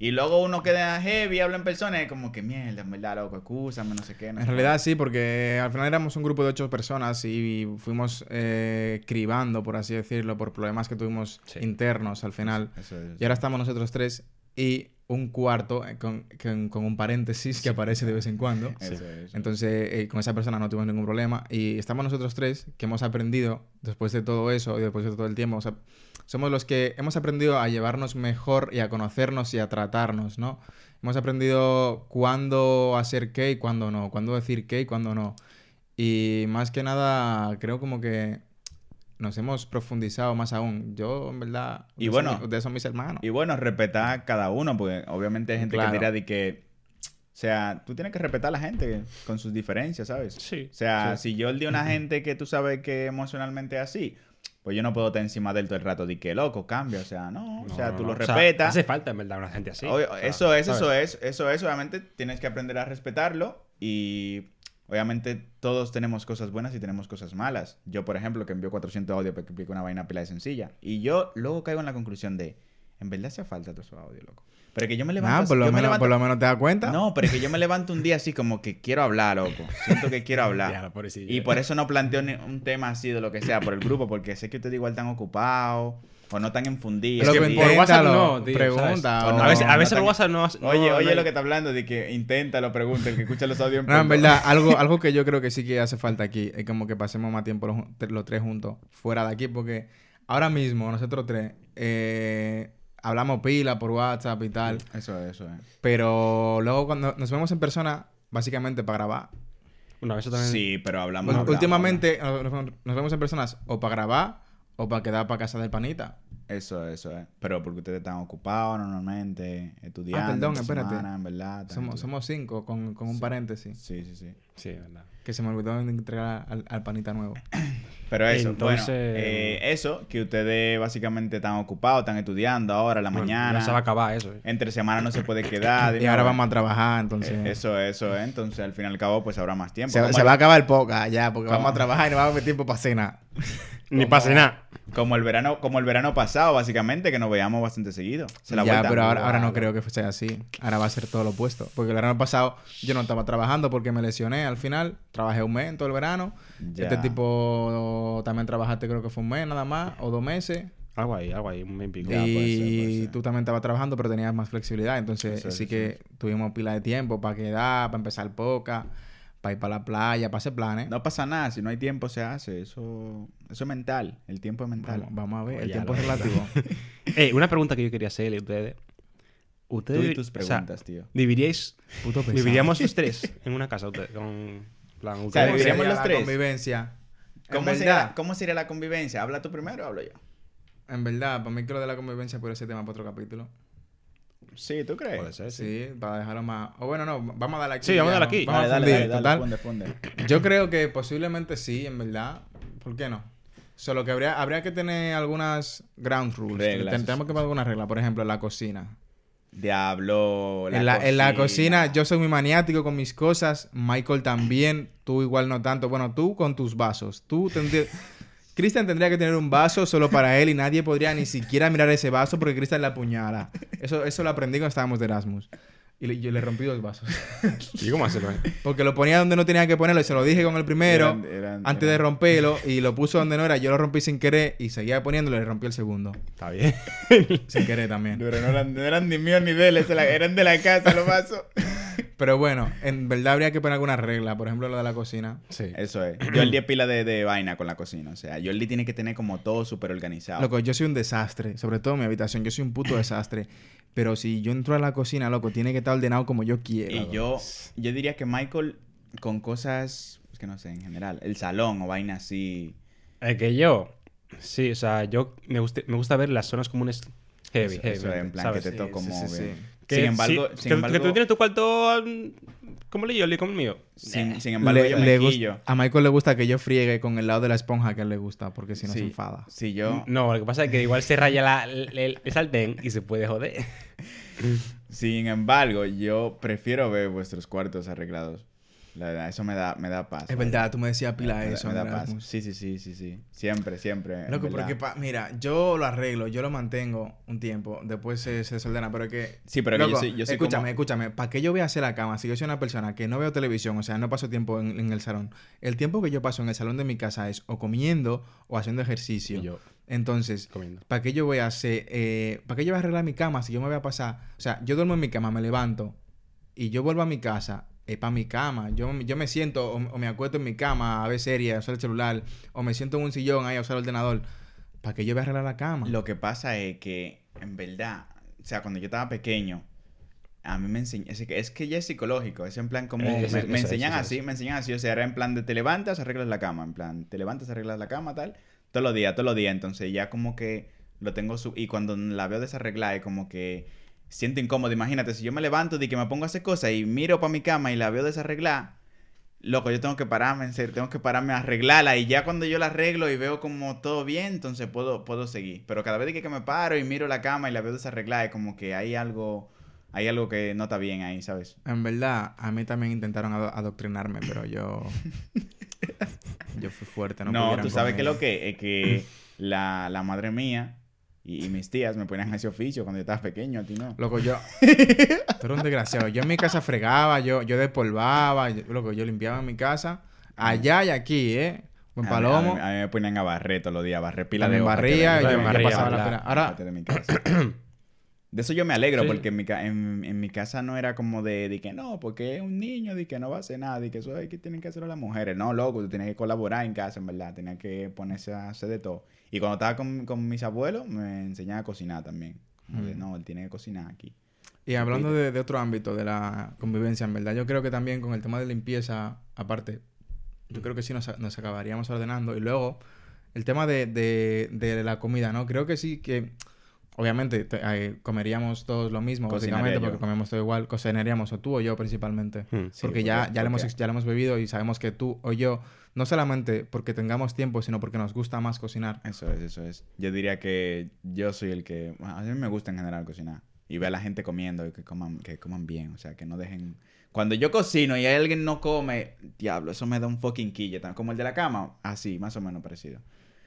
Y luego uno queda heavy, habla en persona y es como que mierda, en verdad, loco, excúsame, no sé qué. no En sé realidad sí, porque al final éramos un grupo de ocho personas y fuimos eh, cribando, por así decirlo, por problemas que tuvimos Sí. internos al final. qué. Eso es. Y ahora estamos nosotros tres y un cuarto eh, con, con- con un paréntesis que aparece de vez en cuando. Eso es. Entonces, eh, con esa persona no tuvimos ningún problema. Y estamos nosotros tres que hemos aprendido, después de todo eso y después de todo el tiempo, o sea, somos los que hemos aprendido a llevarnos mejor y a conocernos y a tratarnos, ¿no? Hemos aprendido cuándo hacer qué y cuándo no, cuándo decir qué y cuándo no. Y más que nada, creo como que nos hemos profundizado más aún. Yo, en verdad, Y ustedes bueno, ustedes son mis hermanos. Y bueno, respetar cada uno, porque obviamente hay gente Claro. que dirá de que. O sea, tú tienes que respetar a la gente con sus diferencias, ¿sabes? Sí. O sea, sí. si yo el de una gente que tú sabes que emocionalmente es así, pues yo no puedo estar encima de él todo el rato de que loco, cambia. O sea, no. o sea, No, tú no, lo no. O sea, respetas. hace falta, en verdad, una gente así. Obvio, O sea, eso es, eso es, eso es. Obviamente tienes que aprender a respetarlo y obviamente todos tenemos cosas buenas y tenemos cosas malas. Yo, por ejemplo, que envío 400 audios para que explique una vaina pila de sencilla. Y yo luego caigo en la conclusión de, en verdad hace falta todo esos audios, loco. Pero que yo me levanto... Ah, así- por lo, yo me menos, levanto- por lo menos te das cuenta. No, pero es que yo me levanto un día así como que quiero hablar, loco. Siento que quiero hablar. Ya. Y por eso no planteo ni un tema así de lo que sea por el grupo, porque sé que ustedes igual están ocupados. O no tan enfundidas. Loco, que por WhatsApp inténtalo, no, tío, pregunta. a veces, a no veces tan- por WhatsApp no... no- Oye, no oye lo que está hablando de que intenta lo pregunta, el que escucha los audios en No, en verdad, algo, algo que yo creo que sí que hace falta aquí es como que pasemos más tiempo los, los tres juntos fuera de aquí, porque ahora mismo nosotros tres eh, hablamos pila por WhatsApp y tal, Eso es, eso es. pero luego cuando nos vemos en persona, básicamente para grabar. Bueno, eso también... Sí, pero hablamos. Pues, hablamos, últimamente nos, vemos en personas o para grabar o para quedar para casa del panita. Eso, eso es. Pero porque ustedes están ocupados normalmente, estudiando. Ah, perdón, espérate. semana, en verdad. Somos, somos cinco con, con un paréntesis. Sí, sí, sí. Sí, verdad. Que se me olvidó entregar al, al panita nuevo. Pero eso, Entonces- bueno, eh, eso, que ustedes básicamente están ocupados, están estudiando ahora, la Bueno, mañana. Ya se va a acabar eso. eh. Entre semana no se puede quedar. Y ahora vamos a trabajar, entonces... Eh, Eso, eso, ¿eh? Entonces, al fin y al cabo, pues habrá más tiempo. Se, va a acabar el poca ya, porque ¿Cómo? vamos a trabajar y no vamos a haber tiempo para cenar. Ni pase nada. Como el verano, como el verano pasado, básicamente, que nos veíamos bastante seguido. Se la ya, pero ahora, ahora no creo que sea así. Ahora va a ser todo lo opuesto. Porque el verano pasado yo no estaba trabajando porque me lesioné al final. Trabajé un mes en todo el verano. Ya. Este tipo también trabajaste creo que fue un mes nada más o dos meses. Algo ahí, algo ahí, un mes y pico. Ya, y puede ser, puede ser. tú también estabas trabajando pero tenías más flexibilidad. Entonces sí que tuvimos pila de tiempo para quedar, para empezar poca, para ir para la playa, para hacer planes. No pasa nada, si no hay tiempo se hace. Eso, eso es mental. El tiempo es mental. Vamos, vamos a ver, Pues el tiempo es relativo. Eh, una pregunta que yo quería hacerle a ustedes. Tú Ustedes, y tus o sea, preguntas, tío. ¿Viviríais, Puto viviríamos los tres en una casa? Ustedes, con, plan, sea, ustedes- ¿Cómo viviríamos sería los la tres? convivencia? En ¿Cómo sería, ¿Cómo sería la convivencia? ¿Habla tú primero o hablo yo? en verdad, para mí que lo de la convivencia puede ser tema para otro capítulo. Sí, ¿tú crees? Puede ser, sí. Sí, para dejarlo más. O bueno, no, vamos a darle aquí. Sí, vamos a darle aquí. Vamos Dale, a dale, fundir, dale, dale, total. funde, funde. Yo creo que posiblemente sí, en verdad. ¿Por qué no? Solo que habría, habría que tener algunas ground rules. Reglas, Tenemos que poner algunas reglas. Por ejemplo, en la cocina. Diablo. en, la, en la cocina yo soy muy maniático con mis cosas. Michael también. Tú igual no tanto. Bueno, tú con tus vasos. Tú tendrías... Cristian tendría que tener un vaso solo para él y nadie podría ni siquiera mirar ese vaso porque Cristian la apuñala. Eso, eso lo aprendí cuando estábamos de Erasmus. Y le- yo le rompí dos vasos. ¿Y cómo hacerlo? eh? Porque lo ponía donde no tenía que ponerlo y se lo dije con el primero Eran- eran- antes de romperlo y lo puso donde no era. Yo lo rompí sin querer y seguía poniéndolo y le rompí el segundo. Está bien. Sin querer también. Pero no eran, no eran ni míos ni de él, eran de la casa los vasos. Pero bueno, en verdad habría que poner alguna regla. Por ejemplo, lo de la cocina. Sí. Eso es. Yo el día pila de, de vaina con la cocina. O sea, yo el día tiene que tener como todo súper organizado. Loco, yo soy un desastre. Sobre todo en mi habitación. Yo soy un puto desastre. Pero si yo entro a la cocina, loco, tiene que estar ordenado como yo quiera. Y yo, yo diría que Michael, con cosas, es que no sé, en general, el salón o vaina así. Es que yo, sí, o sea, yo me gusta, me gusta ver las zonas comunes heavy, Eso- heavy. eso es, en plan, ¿sabes? que te toco sí, como sí, sí. Que sin embargo, sí, sin que, embargo, que tú tienes tu cuarto mm, como el yo, como el mío. sin, sin embargo, Le- yo le me a Michael le gusta que yo friegue con el lado de la esponja que a él le gusta, porque si no se Sí, enfada. Si yo, No, lo que pasa es que igual se raya la, el, el- el sartén y se puede joder. sin embargo, yo prefiero ver vuestros cuartos arreglados. La verdad, eso me da, me da paz. Es verdad, tú me decías pila Me eso. me da paz. Sí, sí, sí, sí, sí. Siempre, siempre. Loco, porque pa- mira, yo lo arreglo, yo lo mantengo un tiempo, después se, se desordena, pero es que... Sí, pero que yo soy- yo soy escúchame, como- escúchame, ¿para qué yo voy a hacer la cama? Si yo soy una persona que no veo televisión, o sea, no paso tiempo en, en el salón. El tiempo que yo paso en el salón de mi casa es o comiendo o haciendo ejercicio. Y yo Entonces. ¿para qué yo voy a hacer, eh, para qué yo voy a arreglar mi cama si yo me voy a pasar? O sea, yo duermo en mi cama, me levanto y yo vuelvo a mi casa, es para mi cama. Yo, yo me siento o, o me acuesto en mi cama a ver series, a usar el celular, o me siento en un sillón ahí a usar el ordenador. ¿Para qué yo voy a arreglar la cama? Lo que pasa es que, en verdad, o sea, cuando yo estaba pequeño, a mí me enseñó, es que, es que ya es psicológico, es en plan como, Eh, me, enseñan es. así, me enseñan así, o sea, era en plan de te levantas, arreglas la cama, en plan, te levantas, arreglas la cama, tal, todos los días, todos los días, entonces ya como que lo tengo, su y cuando la veo desarreglada, es como que siento incómodo, imagínate, si yo me levanto y que me pongo a hacer cosas y miro para mi cama y la veo desarreglada, Loco, yo tengo que pararme, en serio, tengo que pararme a arreglarla y ya cuando yo la arreglo y veo como todo bien, entonces puedo, puedo seguir. Pero cada vez que me paro y miro la cama y la veo desarreglada, es como que hay algo, hay algo que no está bien ahí, ¿sabes? En verdad, a mí también intentaron ado- adoctrinarme, pero yo... yo fui fuerte, no No, tú sabes que lo que es que la, la madre mía y, y mis tías me ponían ese oficio cuando yo estaba pequeño, a ti no. Loco, yo... Tú eres un desgraciado. Yo en mi casa fregaba, yo, yo despolvaba, yo, loco, yo limpiaba en mi casa. Allá y aquí, ¿eh? Buen A mí- palomo. A mí, a mí me ponían a barrer todos los días, a barrer pila También de hojas que barría, yo, en yo mi barría, pasaba la pena. Ahora, de eso yo me alegro, Sí. porque en mi, ca- en, en mi casa no era como de, de que no, porque es un niño, de que no va a hacer nada, de que eso es que tienen que hacerlo las mujeres. No, loco, tú tienes que colaborar en casa, en verdad. Tenía que ponerse a hacer de todo. Y cuando estaba con, con mis abuelos, me enseñaba a cocinar también. De, Mm. no, él tiene que cocinar aquí. Y hablando de, de otro ámbito de la convivencia, en verdad, yo creo que también con el tema de limpieza, aparte, yo creo que sí nos, nos acabaríamos ordenando. Y luego, el tema de, de, de la comida, ¿no? Creo que sí que, obviamente, te- eh, comeríamos todos lo mismo, básicamente, yo. porque comemos todo igual. Cocinaríamos, o tú o yo principalmente. Hmm. Sí, porque ya, porque- ya, lo hemos, porque- ya lo hemos bebido y sabemos que tú o yo, no solamente porque tengamos tiempo, sino porque nos gusta más cocinar. Eso es, eso es. Yo diría que yo soy el que... a mí me gusta en general cocinar. Y ver a la gente comiendo y que coman, que coman bien. O sea, que no dejen... Cuando yo cocino y alguien no come, diablo, eso me da un fucking quille. Como el de la cama, así, más o menos parecido.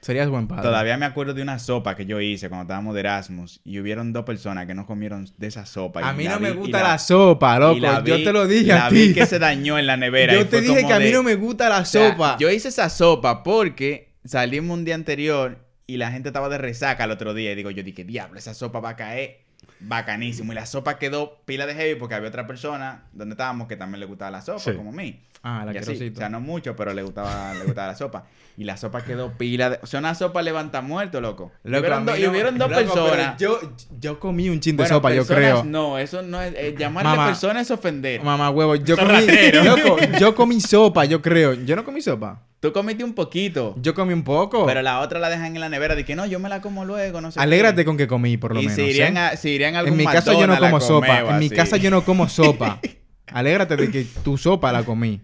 Serías buen padre. Todavía me acuerdo de una sopa que yo hice cuando estábamos de Erasmus. Y hubieron dos personas que no comieron de esa sopa. A mí no me vi- gusta la, sopa, loco. la yo vi- te lo dije la a vi ti. que se dañó en la nevera. Yo te dije que a mí no me gusta la o sea, sopa. yo hice esa sopa porque salimos un día anterior y la gente estaba de resaca el otro día. Y digo, yo dije, diablo, esa sopa va a caer bacanísimo. Y la sopa quedó pila de heavy porque había otra persona donde estábamos que también le gustaba la sopa, Sí. como a mí. Ah, la Y así, o sea, no mucho, pero le gustaba, le gustaba la sopa. Y la sopa quedó pila de... O sea, una sopa levanta muerto, loco. Y Loco, hubieron y dos loco, personas. Yo, yo comí un chin de Bueno, sopa, yo creo. No, eso no es... eh, llamarle Mamá. persona es ofender. Mamá huevo, yo comí, loco, yo comí sopa, yo creo. Yo no comí sopa. Tú comiste un poquito. Yo comí un poco. Pero la otra la dejan en la nevera. De que no, yo me la como luego, no sé. qué". Alégrate con que comí, por lo y menos. se irían, ¿eh? a, se irían a algún En mi casa yo no como sopa. En mi casa yo no como sopa. Alégrate de que tu sopa la comí.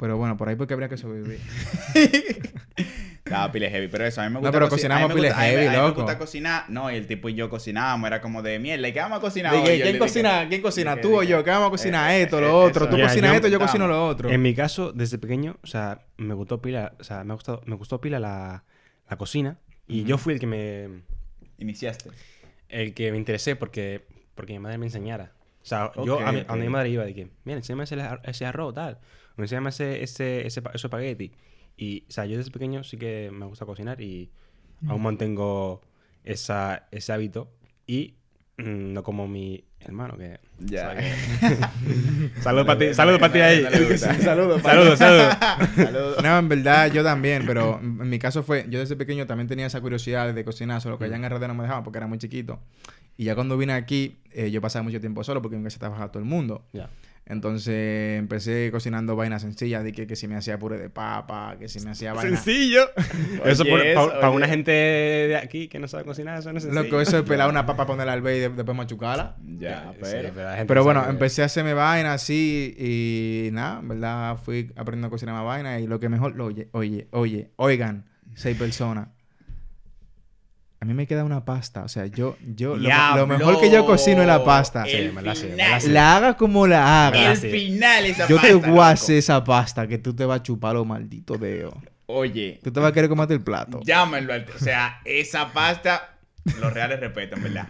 Pero bueno, por ahí porque habría que sobrevivir. Estaba pile heavy, pero eso, a mí me No, gusta pero coci- cocinamos pile gusta- a mí heavy, a mí me loco. gusta cocinar. No, y el tipo y yo cocinábamos, era como de mierda. ¿Y qué vamos a cocinar Dije, hoy? ¿Quién cocina? dije- ¿Quién cocina? dije- ¿Tú o yo? ¿Qué vamos a cocinar? eh, esto, eh, lo eso otro. Tú cocinas yo- esto, yo cocino lo otro. En mi caso, desde pequeño, o sea, me gustó pila, o sea, me gustó, me gustó pila la, la cocina. Y yo fui el que me, Iniciaste. el que me interesé porque, porque mi madre me enseñara. O sea, yo Ok, a, mi, ok. a mi madre iba de que, mira, enséñame ese, ese arroz, tal. O enséñame ese, ese, ese, ese espagueti. Y, o sea, yo desde pequeño sí que me gusta cocinar y aún mantengo esa, ese hábito. Y mm, no como mi hermano, que... Ya. Saludos para ti, saludos para ti ahí. Saludos. Saludos, saludos. Saludos. No, en verdad yo también, pero en mi caso fue, yo desde pequeño también tenía esa curiosidad de cocinar, solo que allá en RD no me dejaban porque era muy chiquito. Y ya cuando vine aquí, eh, yo pasaba mucho tiempo solo porque en casa trabajaba todo el mundo. Entonces empecé cocinando vainas sencillas, de que, que si me hacía puré de papa, que si me hacía vainas... Sencillo. eso para una gente de aquí que no sabe cocinar, eso no es sencillo. Loco, eso es pelar una papa, ponerla al bay y de- después machucarla. Ya, Sí, pero... pero la gente Pero no bueno, sabe. empecé a hacerme vainas así y nada, en verdad fui aprendiendo a cocinar más vainas y lo que mejor, lo oye, oye, oye, oigan, seis personas. A mí me queda una pasta, o sea, yo, yo, lo, lo mejor que yo cocino es la pasta. Sí, me la sé, me la sé. La haga como la haga. El final esa Yo te pasta, a loco. hacer esa pasta que tú te vas a chupar los malditos dedos. Oye, Tú te vas a querer comerte el plato. llámenlo. al- O sea, esa pasta, los reales respetan, ¿verdad?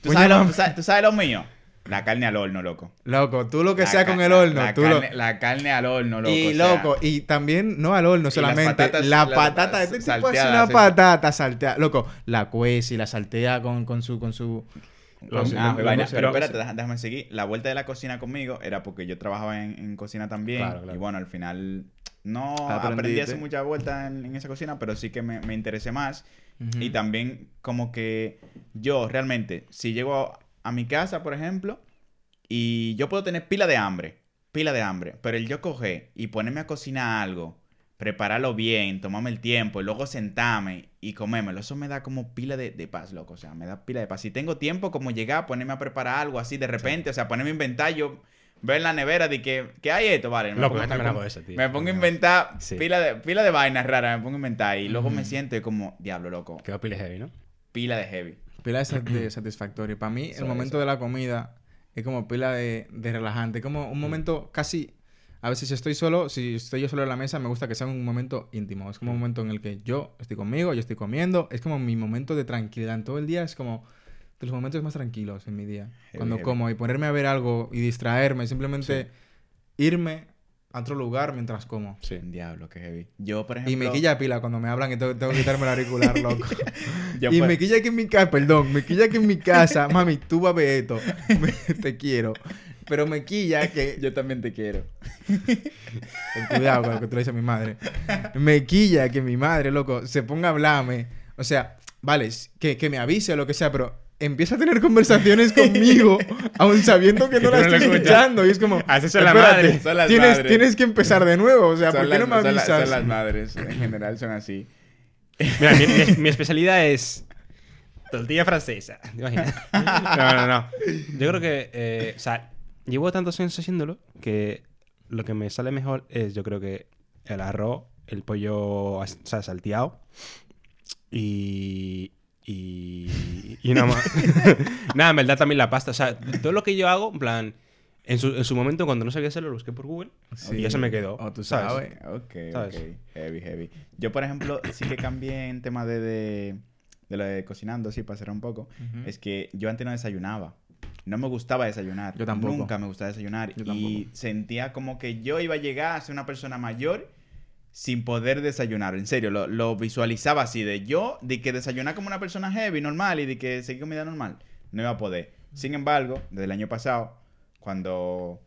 ¿Tú Coño, sabes, lo, tú sabes- tú sabes lo mío? La carne al horno, loco. Loco, tú lo que La sea con el horno, La, tú lo... carne, la carne al horno, loco. y o sea, loco, y también no al horno solamente, patatas- la patata, este tipo hace una sí. patata salteada, loco, la cuece y la saltea con, con su, con su, Lo- con- ah, lo- vaina, lo- pero lo- espérate, déjame seguir. La vuelta de la cocina conmigo era porque yo trabajaba en, en cocina también. Claro, claro. Y bueno, al final no Aprendiste. aprendí a hacer muchas vueltas en, en esa cocina, pero sí que me, me interesé más. Y también como que yo realmente, si llego a, mi casa, por ejemplo, y yo puedo tener pila de hambre, pila de hambre, pero el yo coger y ponerme a cocinar algo, prepararlo bien, tomarme el tiempo y luego sentarme y comérmelo, eso me da como pila de, de paz, loco, o sea, me da pila de paz. Si tengo tiempo, como llegar, ponerme a preparar algo así de repente, o sea, ponerme a inventar, yo ver en la nevera de que, ¿qué hay esto? Vale, me Loco, pongo- me pongo- eso, tío. me pongo a inventar Sí. pila, de, pila de vainas raras, me pongo a inventar y luego me siento y como, diablo, loco, Quedó pile heavy, ¿no? pila de heavy. Pila de, sat- de satisfactorio. Para mí, el momento de la comida es como pila de, de relajante. Como un momento casi... A veces si estoy solo, si estoy yo solo en la mesa, me gusta que sea un momento íntimo. Es como un momento en el que yo estoy conmigo, yo estoy comiendo. Es como mi momento de tranquilidad. En todo el día es como de los momentos más tranquilos en mi día. Heavy, Cuando heavy. como y ponerme a ver algo y distraerme, simplemente irme, a otro lugar mientras como. Sí. Diablo, qué heavy. Yo, por ejemplo... Y me quilla pila cuando me hablan y tengo, tengo que quitarme el auricular, loco. yo, y por- me quilla que en mi casa, perdón, me quilla que en mi casa, mami, tú vas a ver esto, Me- te quiero. Pero me quilla que, Yo también te quiero. Ten cuidado con lo que tú le dices a mi madre. Me quilla que mi madre, loco, se ponga a hablarme. O sea, vale, que, que me avise o lo que sea, pero empieza a tener conversaciones conmigo, aun sabiendo que no la la estoy escuchando. Y es como, son las espérate, madres. Son las tienes, madres. tienes que empezar de nuevo. O sea, ¿por Son qué las- no me son las- avisas? son las madres, en general son así. Mira, mi, mi- mi especialidad es tortilla francesa. ¿Te imaginas? No, no, no. Yo creo que, eh, o sea, llevo tantos años haciéndolo que lo que me sale mejor es, yo creo que el arroz, el pollo, o sea, salteado y y y nada más. nada, en verdad también la pasta, o sea, todo lo que yo hago, en plan, en su, en su momento cuando no sabía hacerlo lo busqué por Google Sí. y eso me quedó. O tú ¿sabes? sabes. Ok, ¿Sabes? ok. Heavy, heavy. Yo, por ejemplo, sí que cambié en tema de, de, de lo de cocinando, así, para cerrar un poco. Ujú. Es que yo antes no desayunaba. No me gustaba desayunar. Yo tampoco. Nunca me gustaba desayunar. Yo y sentía como que yo iba a llegar a ser una persona mayor sin poder desayunar. En serio, lo, lo visualizaba así de yo, de que desayunar como una persona heavy, normal, y de que seguir comida normal. No iba a poder. Sin embargo, desde el año pasado, cuando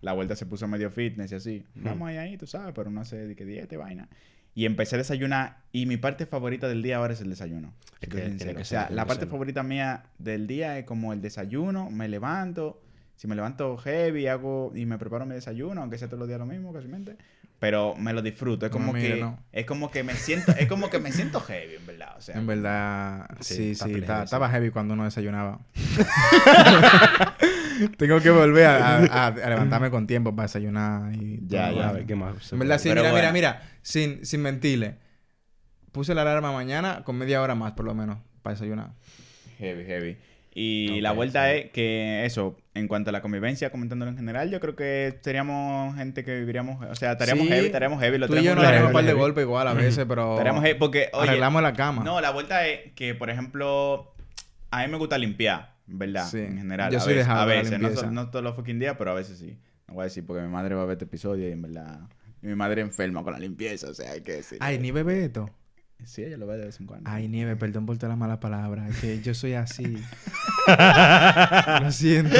la vuelta se puso medio fitness y así, vamos ahí, ahí, tú sabes, pero no sé de qué dieta y vaina. Y empecé a desayunar y mi parte favorita del día ahora es el desayuno. Es que o sea, la parte favorita mía del día es como el desayuno, me levanto, si me levanto heavy, hago y me preparo mi desayuno, aunque sea todos los días lo mismo, casi pero me lo disfruto, es No, como mira, que no. es como que me siento es como que me siento heavy, en verdad, o sea, En verdad, Sí, sí, ta- estaba heavy cuando uno desayunaba. Tengo que volver a, a- a levantarme con tiempo para desayunar y Ya, ya, lo A ver. ¿qué más? En verdad, sí, Pero mira, bueno. mira, mira, sin, sin mentirle. Puse la alarma mañana con media hora más, por lo menos, para desayunar. Heavy, heavy. Y la vuelta sí. es que eso, en cuanto a la convivencia, comentándolo en general, yo creo que seríamos gente que viviríamos, o sea, estaríamos Sí, heavy, estaríamos heavy, lo Tú y yo nos claro, daremos un par de golpes igual a veces, pero Estaríamos heavy porque, oye, arreglamos la cama. no, la vuelta es que, por ejemplo, a mí me gusta limpiar, ¿verdad? Sí. En general. Yo a soy veces, dejado a la veces no, no todos los fucking días, pero a veces sí. No voy a decir porque mi madre va a ver este episodio y en verdad, mi madre enferma con la limpieza, o sea, hay que decir. Ay, Nieve ve esto. Sí, ella lo ve de vez en cuando. Ay, Nieve, perdón por todas las malas palabras. Es que yo soy así. lo siento.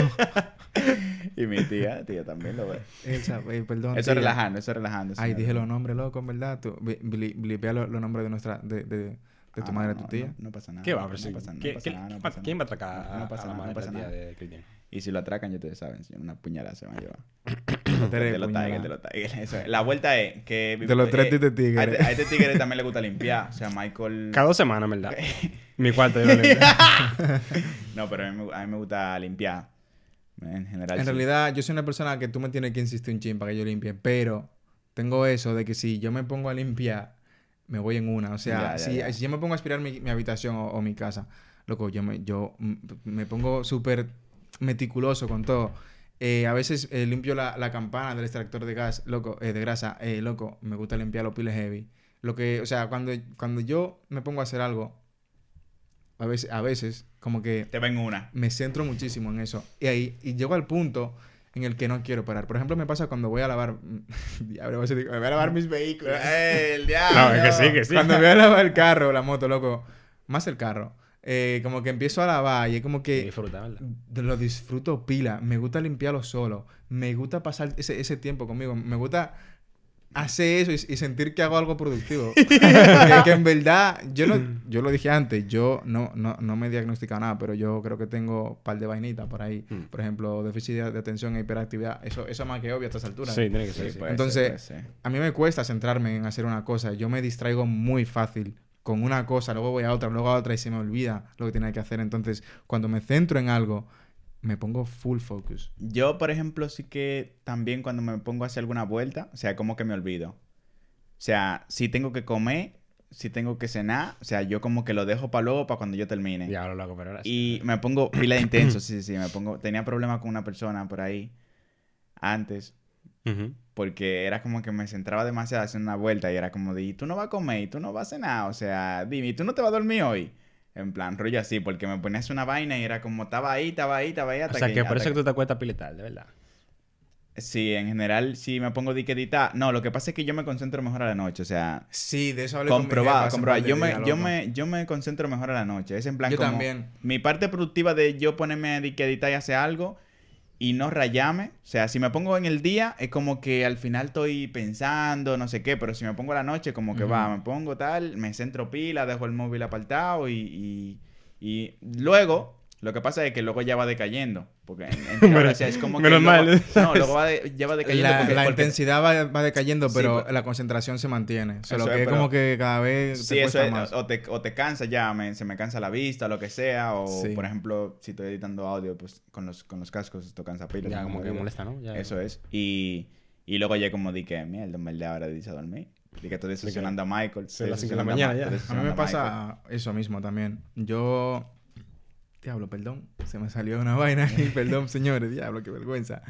Y mi tía, tía también lo ve. Elsa, eh, perdón. Eso es tía. relajando, eso es relajando. Ay, dije los nombres, loco, en verdad. Tú, bli- bli- blipea los los nombres de nuestra, de, de, de tu Ah, madre, no, tu tía. No, no pasa nada. ¿Qué va? no, pasa, no ¿qué- pasa qué- nada, quién va- ¿Quién va a atracar No, pasa a la nada, no pasa nada. de Cristian? Y si lo atracan, ya ustedes saben, señor, una puñalada se va a llevar. De los tigres, de los tigres. Eso es. La vuelta es que... De los tres eh, tigres tigres. A este, a este tigre también le gusta limpiar. O sea, Michael... Cada dos semanas, ¿verdad? Mi cuarto yo lo limpio. No, pero a mí, me- a mí me gusta limpiar. En general. En sí. realidad, yo soy una persona que tú me tienes que insistir un chin para que yo limpie, pero tengo eso de que si yo me pongo a limpiar, me voy en una. O sea, Ya, ya, si, ya. si yo me pongo a aspirar mi, mi habitación o, o mi casa, loco, yo me, yo me pongo súper meticuloso con todo. Eh, a veces eh, limpio la, la campana del extractor de gas, loco, eh, de grasa, eh, loco, me gusta limpiar los piles heavy. Lo que, o sea, cuando, cuando yo me pongo a hacer algo, a veces, a veces, como que Te ven una. me centro muchísimo en eso. Y ahí, y llego al punto en el que no quiero parar. Por ejemplo, me pasa cuando voy a lavar. Diablo, voy a decir, me voy a lavar mis vehículos. ¡Eh, el diablo! No, es que sí, que sí. Cuando voy a lavar el carro, la moto, loco. Más el carro. Eh, como que empiezo a lavar y es como que Disfruta, ¿verdad? lo disfruto pila. Me gusta limpiarlo solo. Me gusta pasar ese, ese tiempo conmigo. Me gusta hacer eso y, y sentir que hago algo productivo. que, que en verdad, yo, no, yo lo dije antes, yo no, no, no me he diagnosticado nada, pero yo creo que tengo un par de vainitas por ahí. Mm. Por ejemplo, déficit de de atención e hiperactividad. Eso, eso es más que obvio a estas alturas. Sí, tiene que ser. Sí, sí. puede Entonces, ser. A mí me cuesta centrarme en hacer una cosa. Yo me distraigo muy fácil con una cosa, luego voy a otra, luego a otra y se me olvida lo que tenía que hacer. Entonces, cuando me centro en algo, me pongo full focus. Yo, por ejemplo, sí que también cuando me pongo a hacer alguna vuelta, o sea, como que me olvido. O sea, si tengo que comer, si tengo que cenar, o sea, yo como que lo dejo para luego, para cuando yo termine. Diablo, loco, pero ahora sí. Y me pongo pila de intenso, sí, sí, sí, me pongo... Tenía problemas con una persona por ahí antes, Porque era como que me centraba demasiado haciendo una vuelta y era como de, "Y tú no vas a comer, y tú no vas a cenar, o sea, dime, ¿y tú no te vas a dormir hoy? En plan, rollo así, porque me ponías una vaina y era como, estaba ahí, estaba ahí, estaba ahí, hasta O sea, que por hasta eso que tú te acuestas piletal, de verdad. Sí, en general, si me pongo de que editar. No, lo que pasa es que yo me concentro mejor a la noche. O sea, Sí, de eso hablé con mi comprobado, jefa comprobado. Yo me, yo, me, yo me concentro mejor a la noche. Es en plan Yo como también. Mi parte productiva de yo ponerme de que editar y hacer algo y no rayarme. O sea, si me pongo en el día, es como que al final estoy pensando, no sé qué. Pero si me pongo a la noche, como que va, me pongo tal, me centro pila, dejo el móvil apartado y, y, y luego. Lo que pasa es que luego ya va decayendo. Porque en, en o sea, es como que. menos luego- mal. No, luego va de- ya va decayendo. La, porque- la porque- intensidad va, va decayendo, Sí, pero pero- la concentración se mantiene. Solo Eso que es, pero- como que cada vez Sí, te eso es, más. o te, o te cansa ya, me- se me cansa la vista, lo que sea, o Sí. por ejemplo, si estoy editando audio, pues con los, con los cascos esto cansa pila. Ya, como que Digo, molesta, ¿no? Ya- Eso es. Y, y luego ya como di que, mierda, en verdad ahora dice a dormir. Di que estoy decepcionando a Michael. Son las estoy cinco de la a mañana Ma- ya. A mí me a pasa eso mismo también. Yo. Diablo, perdón. Se me salió una vaina ahí. perdón, señores. Diablo, qué vergüenza.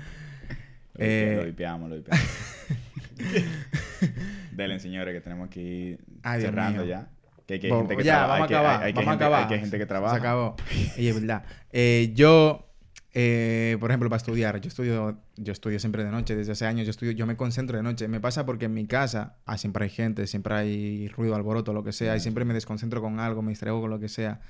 Lo Eh, vipeamos, lo vipeamos. Delen, señores, que tenemos Ay, Dios cerrando ya. Que hay que Bo- gente que ya, vamos a acabar. hay- vamos a acabar. Hay que gente que trabaja. Se acabó. Y es verdad. Eh, yo, eh, por ejemplo, para estudiar, yo estudio, yo estudio siempre de noche. Desde hace años yo estudio, yo me concentro de noche. Me pasa porque en mi casa ah, siempre hay gente, siempre hay ruido, alboroto, lo que sea. Y siempre me desconcentro con algo, me distraigo con lo que sea.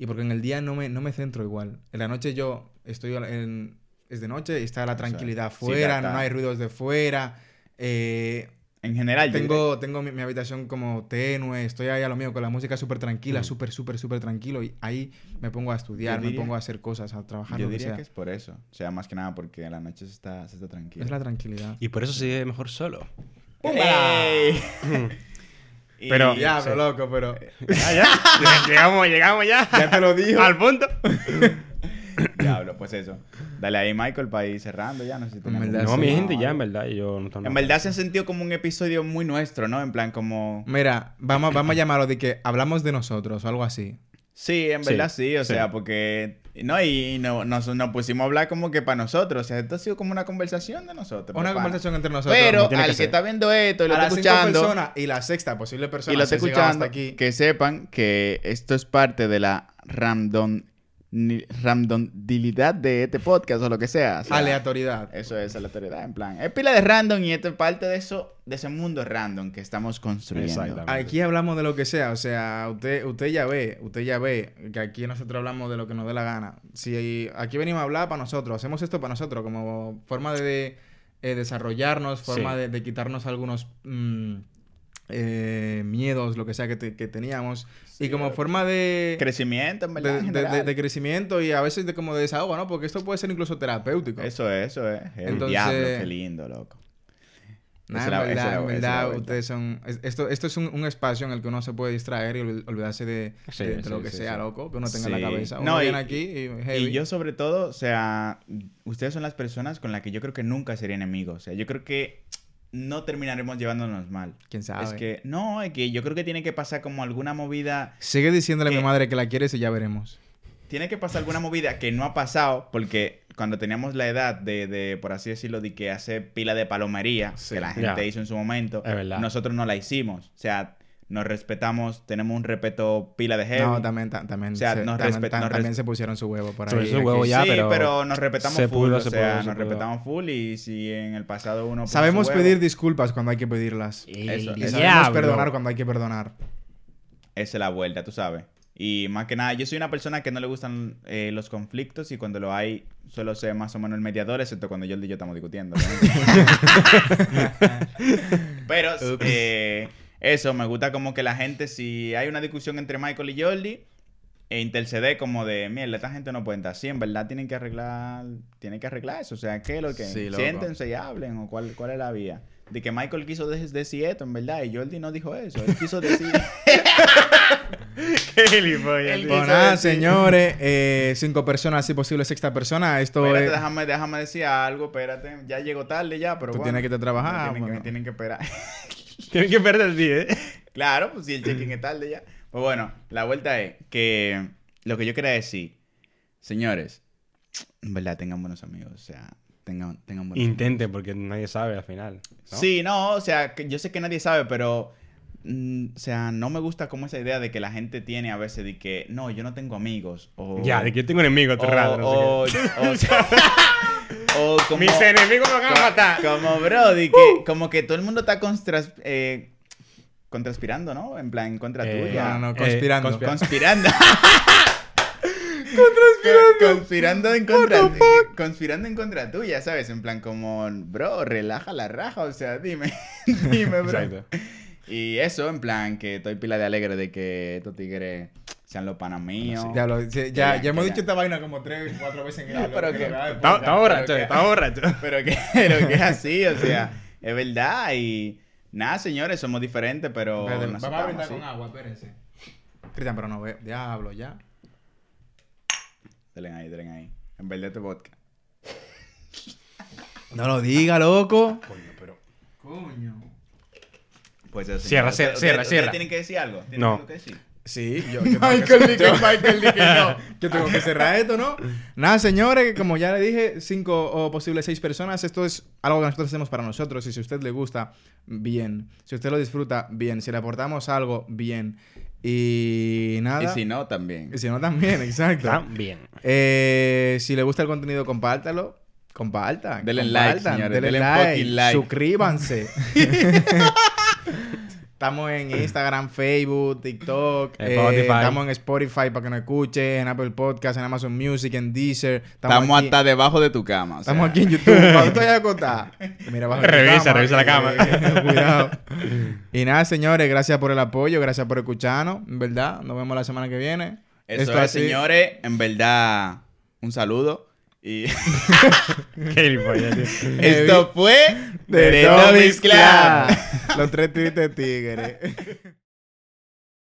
Y porque en el día no me, no me centro igual. En la noche yo estoy en, es de noche y está la tranquilidad Sí, fuera, está- no hay ruidos de fuera. Eh, En general, yo diría- tengo, tengo mi, mi habitación como tenue, estoy ahí a lo mío con la música súper tranquila, Mm. súper, súper, súper tranquilo y ahí me pongo a estudiar, Yo me diría- pongo a hacer cosas, a trabajar, Yo lo que diría sea. que es por eso. O sea, más que nada porque en la noche se está, se está tranquilo. Es la tranquilidad. Y por eso se vive mejor solo. ¡Ey! Y- Pero- Diablo, sí. loco, pero... Ya, ya. llegamos, llegamos ya. Ya te lo digo. Al punto. Diablo, pues eso. Dale ahí, Michael, para ir cerrando ya. No sé si tenemos- verdad, No, sí. mi gente, ya, en verdad. Yo no tengo En verdad se ha sentido como un episodio muy nuestro, ¿no? En plan, como. Mira, vamos, vamos a llamarlo de que hablamos de nosotros o algo así. Sí, en Sí, verdad sí, o sí. sea, porque. No, y no, nos, nos pusimos a hablar como que para nosotros. O sea, esto ha sido como una conversación de nosotros. Una pana. conversación entre nosotros. Pero tiene al que está viendo esto y lo a está escuchando. personas y la sexta posible persona Y lo está escuchando, hasta aquí. que sepan que esto es parte de la random, ni- randomidad de este podcast o lo que sea. o sea, Aleatoriedad. Eso es aleatoriedad, en plan. Es pila de random y esto es parte de eso, de ese mundo random que estamos construyendo. Aquí hablamos de lo que sea, o sea, usted, usted ya ve, usted ya ve que aquí nosotros hablamos de lo que nos dé la gana. Si aquí venimos a hablar para nosotros, hacemos esto para nosotros como forma de eh, desarrollarnos, forma Sí. de, de quitarnos algunos mm, eh, miedos, lo que sea que, te- que teníamos, y como forma de, Crecimiento, en verdad. de, en de- de- de crecimiento y a veces de como de desahogo, ¿no? Porque esto puede ser incluso terapéutico. Eso es, eso es. El Entonces- diablo, qué lindo, loco. Nah, en verdad, era- en verdad, ustedes son... es- Esto, esto es un, un espacio en el que uno se puede distraer y olvid- olvidarse de, Sí, de- de sí, lo que sí, sea, sí. loco, que uno tenga en Sí. la cabeza. Uno No, y- aquí y... heavy. Y yo sobre todo, o sea, ustedes son las personas con las que yo creo que nunca sería enemigo. O sea, yo creo que no terminaremos llevándonos mal. ¿Quién sabe? Es que, no, es que yo creo que tiene que pasar como alguna movida, Sigue diciéndole a mi madre que la quieres y ya veremos. tiene que pasar alguna movida que no ha pasado, porque cuando teníamos la edad de, de por así decirlo, de que hacer pila de palomería, Sí. que la gente Ya. hizo en su momento, Es verdad. nosotros no la hicimos. O sea, nos respetamos, tenemos un respeto pila de heavy. No, también, ta- también, O sea, se, nos también, respet- ta- nos también se pusieron su huevo por ahí. su huevo ya, sí, pero nos respetamos se full, pudo, o se sea, pudo, nos pudo. respetamos full y si en el pasado uno... Sabemos su huevo, pedir disculpas cuando hay que pedirlas. Eso, Y sabemos perdonar cuando hay que perdonar. Esa es la vuelta, tú sabes. Y más que nada, yo soy una persona que no le gustan eh, los conflictos y cuando lo hay, suelo ser más o menos el mediador, excepto cuando yo y yo estamos discutiendo. ¿no? Pero eh, eso, me gusta como que la gente, si hay una discusión entre Michael y Jordi, e intercede como de, mierda, esta gente no puede estar así, en verdad tienen que arreglar, tienen que arreglar eso, o sea, ¿qué es lo que? Sí. Siéntense y hablen, o cuál, cuál es la vía. De que Michael quiso de- decir esto, en verdad, y Jordi no dijo eso, él quiso decir... Qué tío. Pues nada, señores, eh, cinco personas, si posible sexta persona. Esto Espérate, es... déjame, déjame decir algo, espérate. Ya llegó tarde ya, pero Tú bueno. tienes que irte a trabajar, Me tienen, que, bueno. me tienen que esperar. Tienes que perder el día, ¿eh? claro, pues si el check-in es tarde ya. Pues bueno, la vuelta es que lo que yo quería decir, señores, en verdad tengan buenos amigos, o sea, tengan, tengan buenos Intente, porque nadie sabe al final. ¿no? Sí, no, o sea, que yo sé que nadie sabe, pero. mm, o sea, no me gusta como esa idea de que la gente tiene a veces de que no, yo no tengo amigos. O, Ya, de que yo tengo enemigos, o, raro. no sé o, qué. o sea, o como, Mis enemigos me van a matar. como Brody, Uh. que como que todo el mundo está contras- eh, contraspirando, ¿no? En plan, en contra Eh, tuya. No, no, no, Eh, conspirando. conspira- Conspirando. Con- conspirando en contra conspirando en contra tuya, ¿sabes? En plan como, bro, relaja la raja, o sea, dime, dime, bro. Exacto. Y eso, en plan, que estoy pila de alegre de que estos tigres sean los panas míos. Ya, lo- sí, ya, ya, ya hemos ya. dicho esta vaina como tres, cuatro veces en el pero que- Está borracho, está borracho. Pero que, pero que es así, o sea, es verdad. Y nada, señores, somos diferentes, pero. Vamos a brindar sí. con agua, espérense. Cristian, pero no ve. Diablo, ya. Denle ahí, denle ahí. En verdad, este vodka. No lo diga, loco. Coño, pero. Coño. Pues eso, Cierra, cierra, ¿Ustedes- cierra, ¿Tienen que decir algo? ¿Tienen No. algo que decir? Sí, yo, yo Michael dice Michael dice no. Yo tengo que cerrar esto, ¿no? Nada, señores, como ya le dije, cinco o posibles seis personas. Esto es algo que nosotros hacemos para nosotros. Y si a usted le gusta, bien. Si usted lo disfruta, bien. Si le aportamos algo, bien. Y nada. Y si no, también. Y si no, también, exacto. También. Eh, si le gusta el contenido, compártalo. Compartan. Denle like, compartan, señores, denle like. Suscríbanse. Estamos en Instagram, Facebook, TikTok. En eh, Spotify. estamos en Spotify para que nos escuchen, en Apple Podcast, en Amazon Music, en Deezer. Estamos aquí, hasta debajo de tu cama. o Estamos sea. aquí en YouTube. Cuando estoy acostado. Mira, bajo tu Revisa, revisa la cama. eh, cuidado. Y nada, señores, gracias por el apoyo, gracias por escucharnos. En verdad, nos vemos la semana que viene. Eso Esto es, así- señores. En verdad, un saludo. Y esto fue de The Tommy's. Club. Los tres tristes tigres.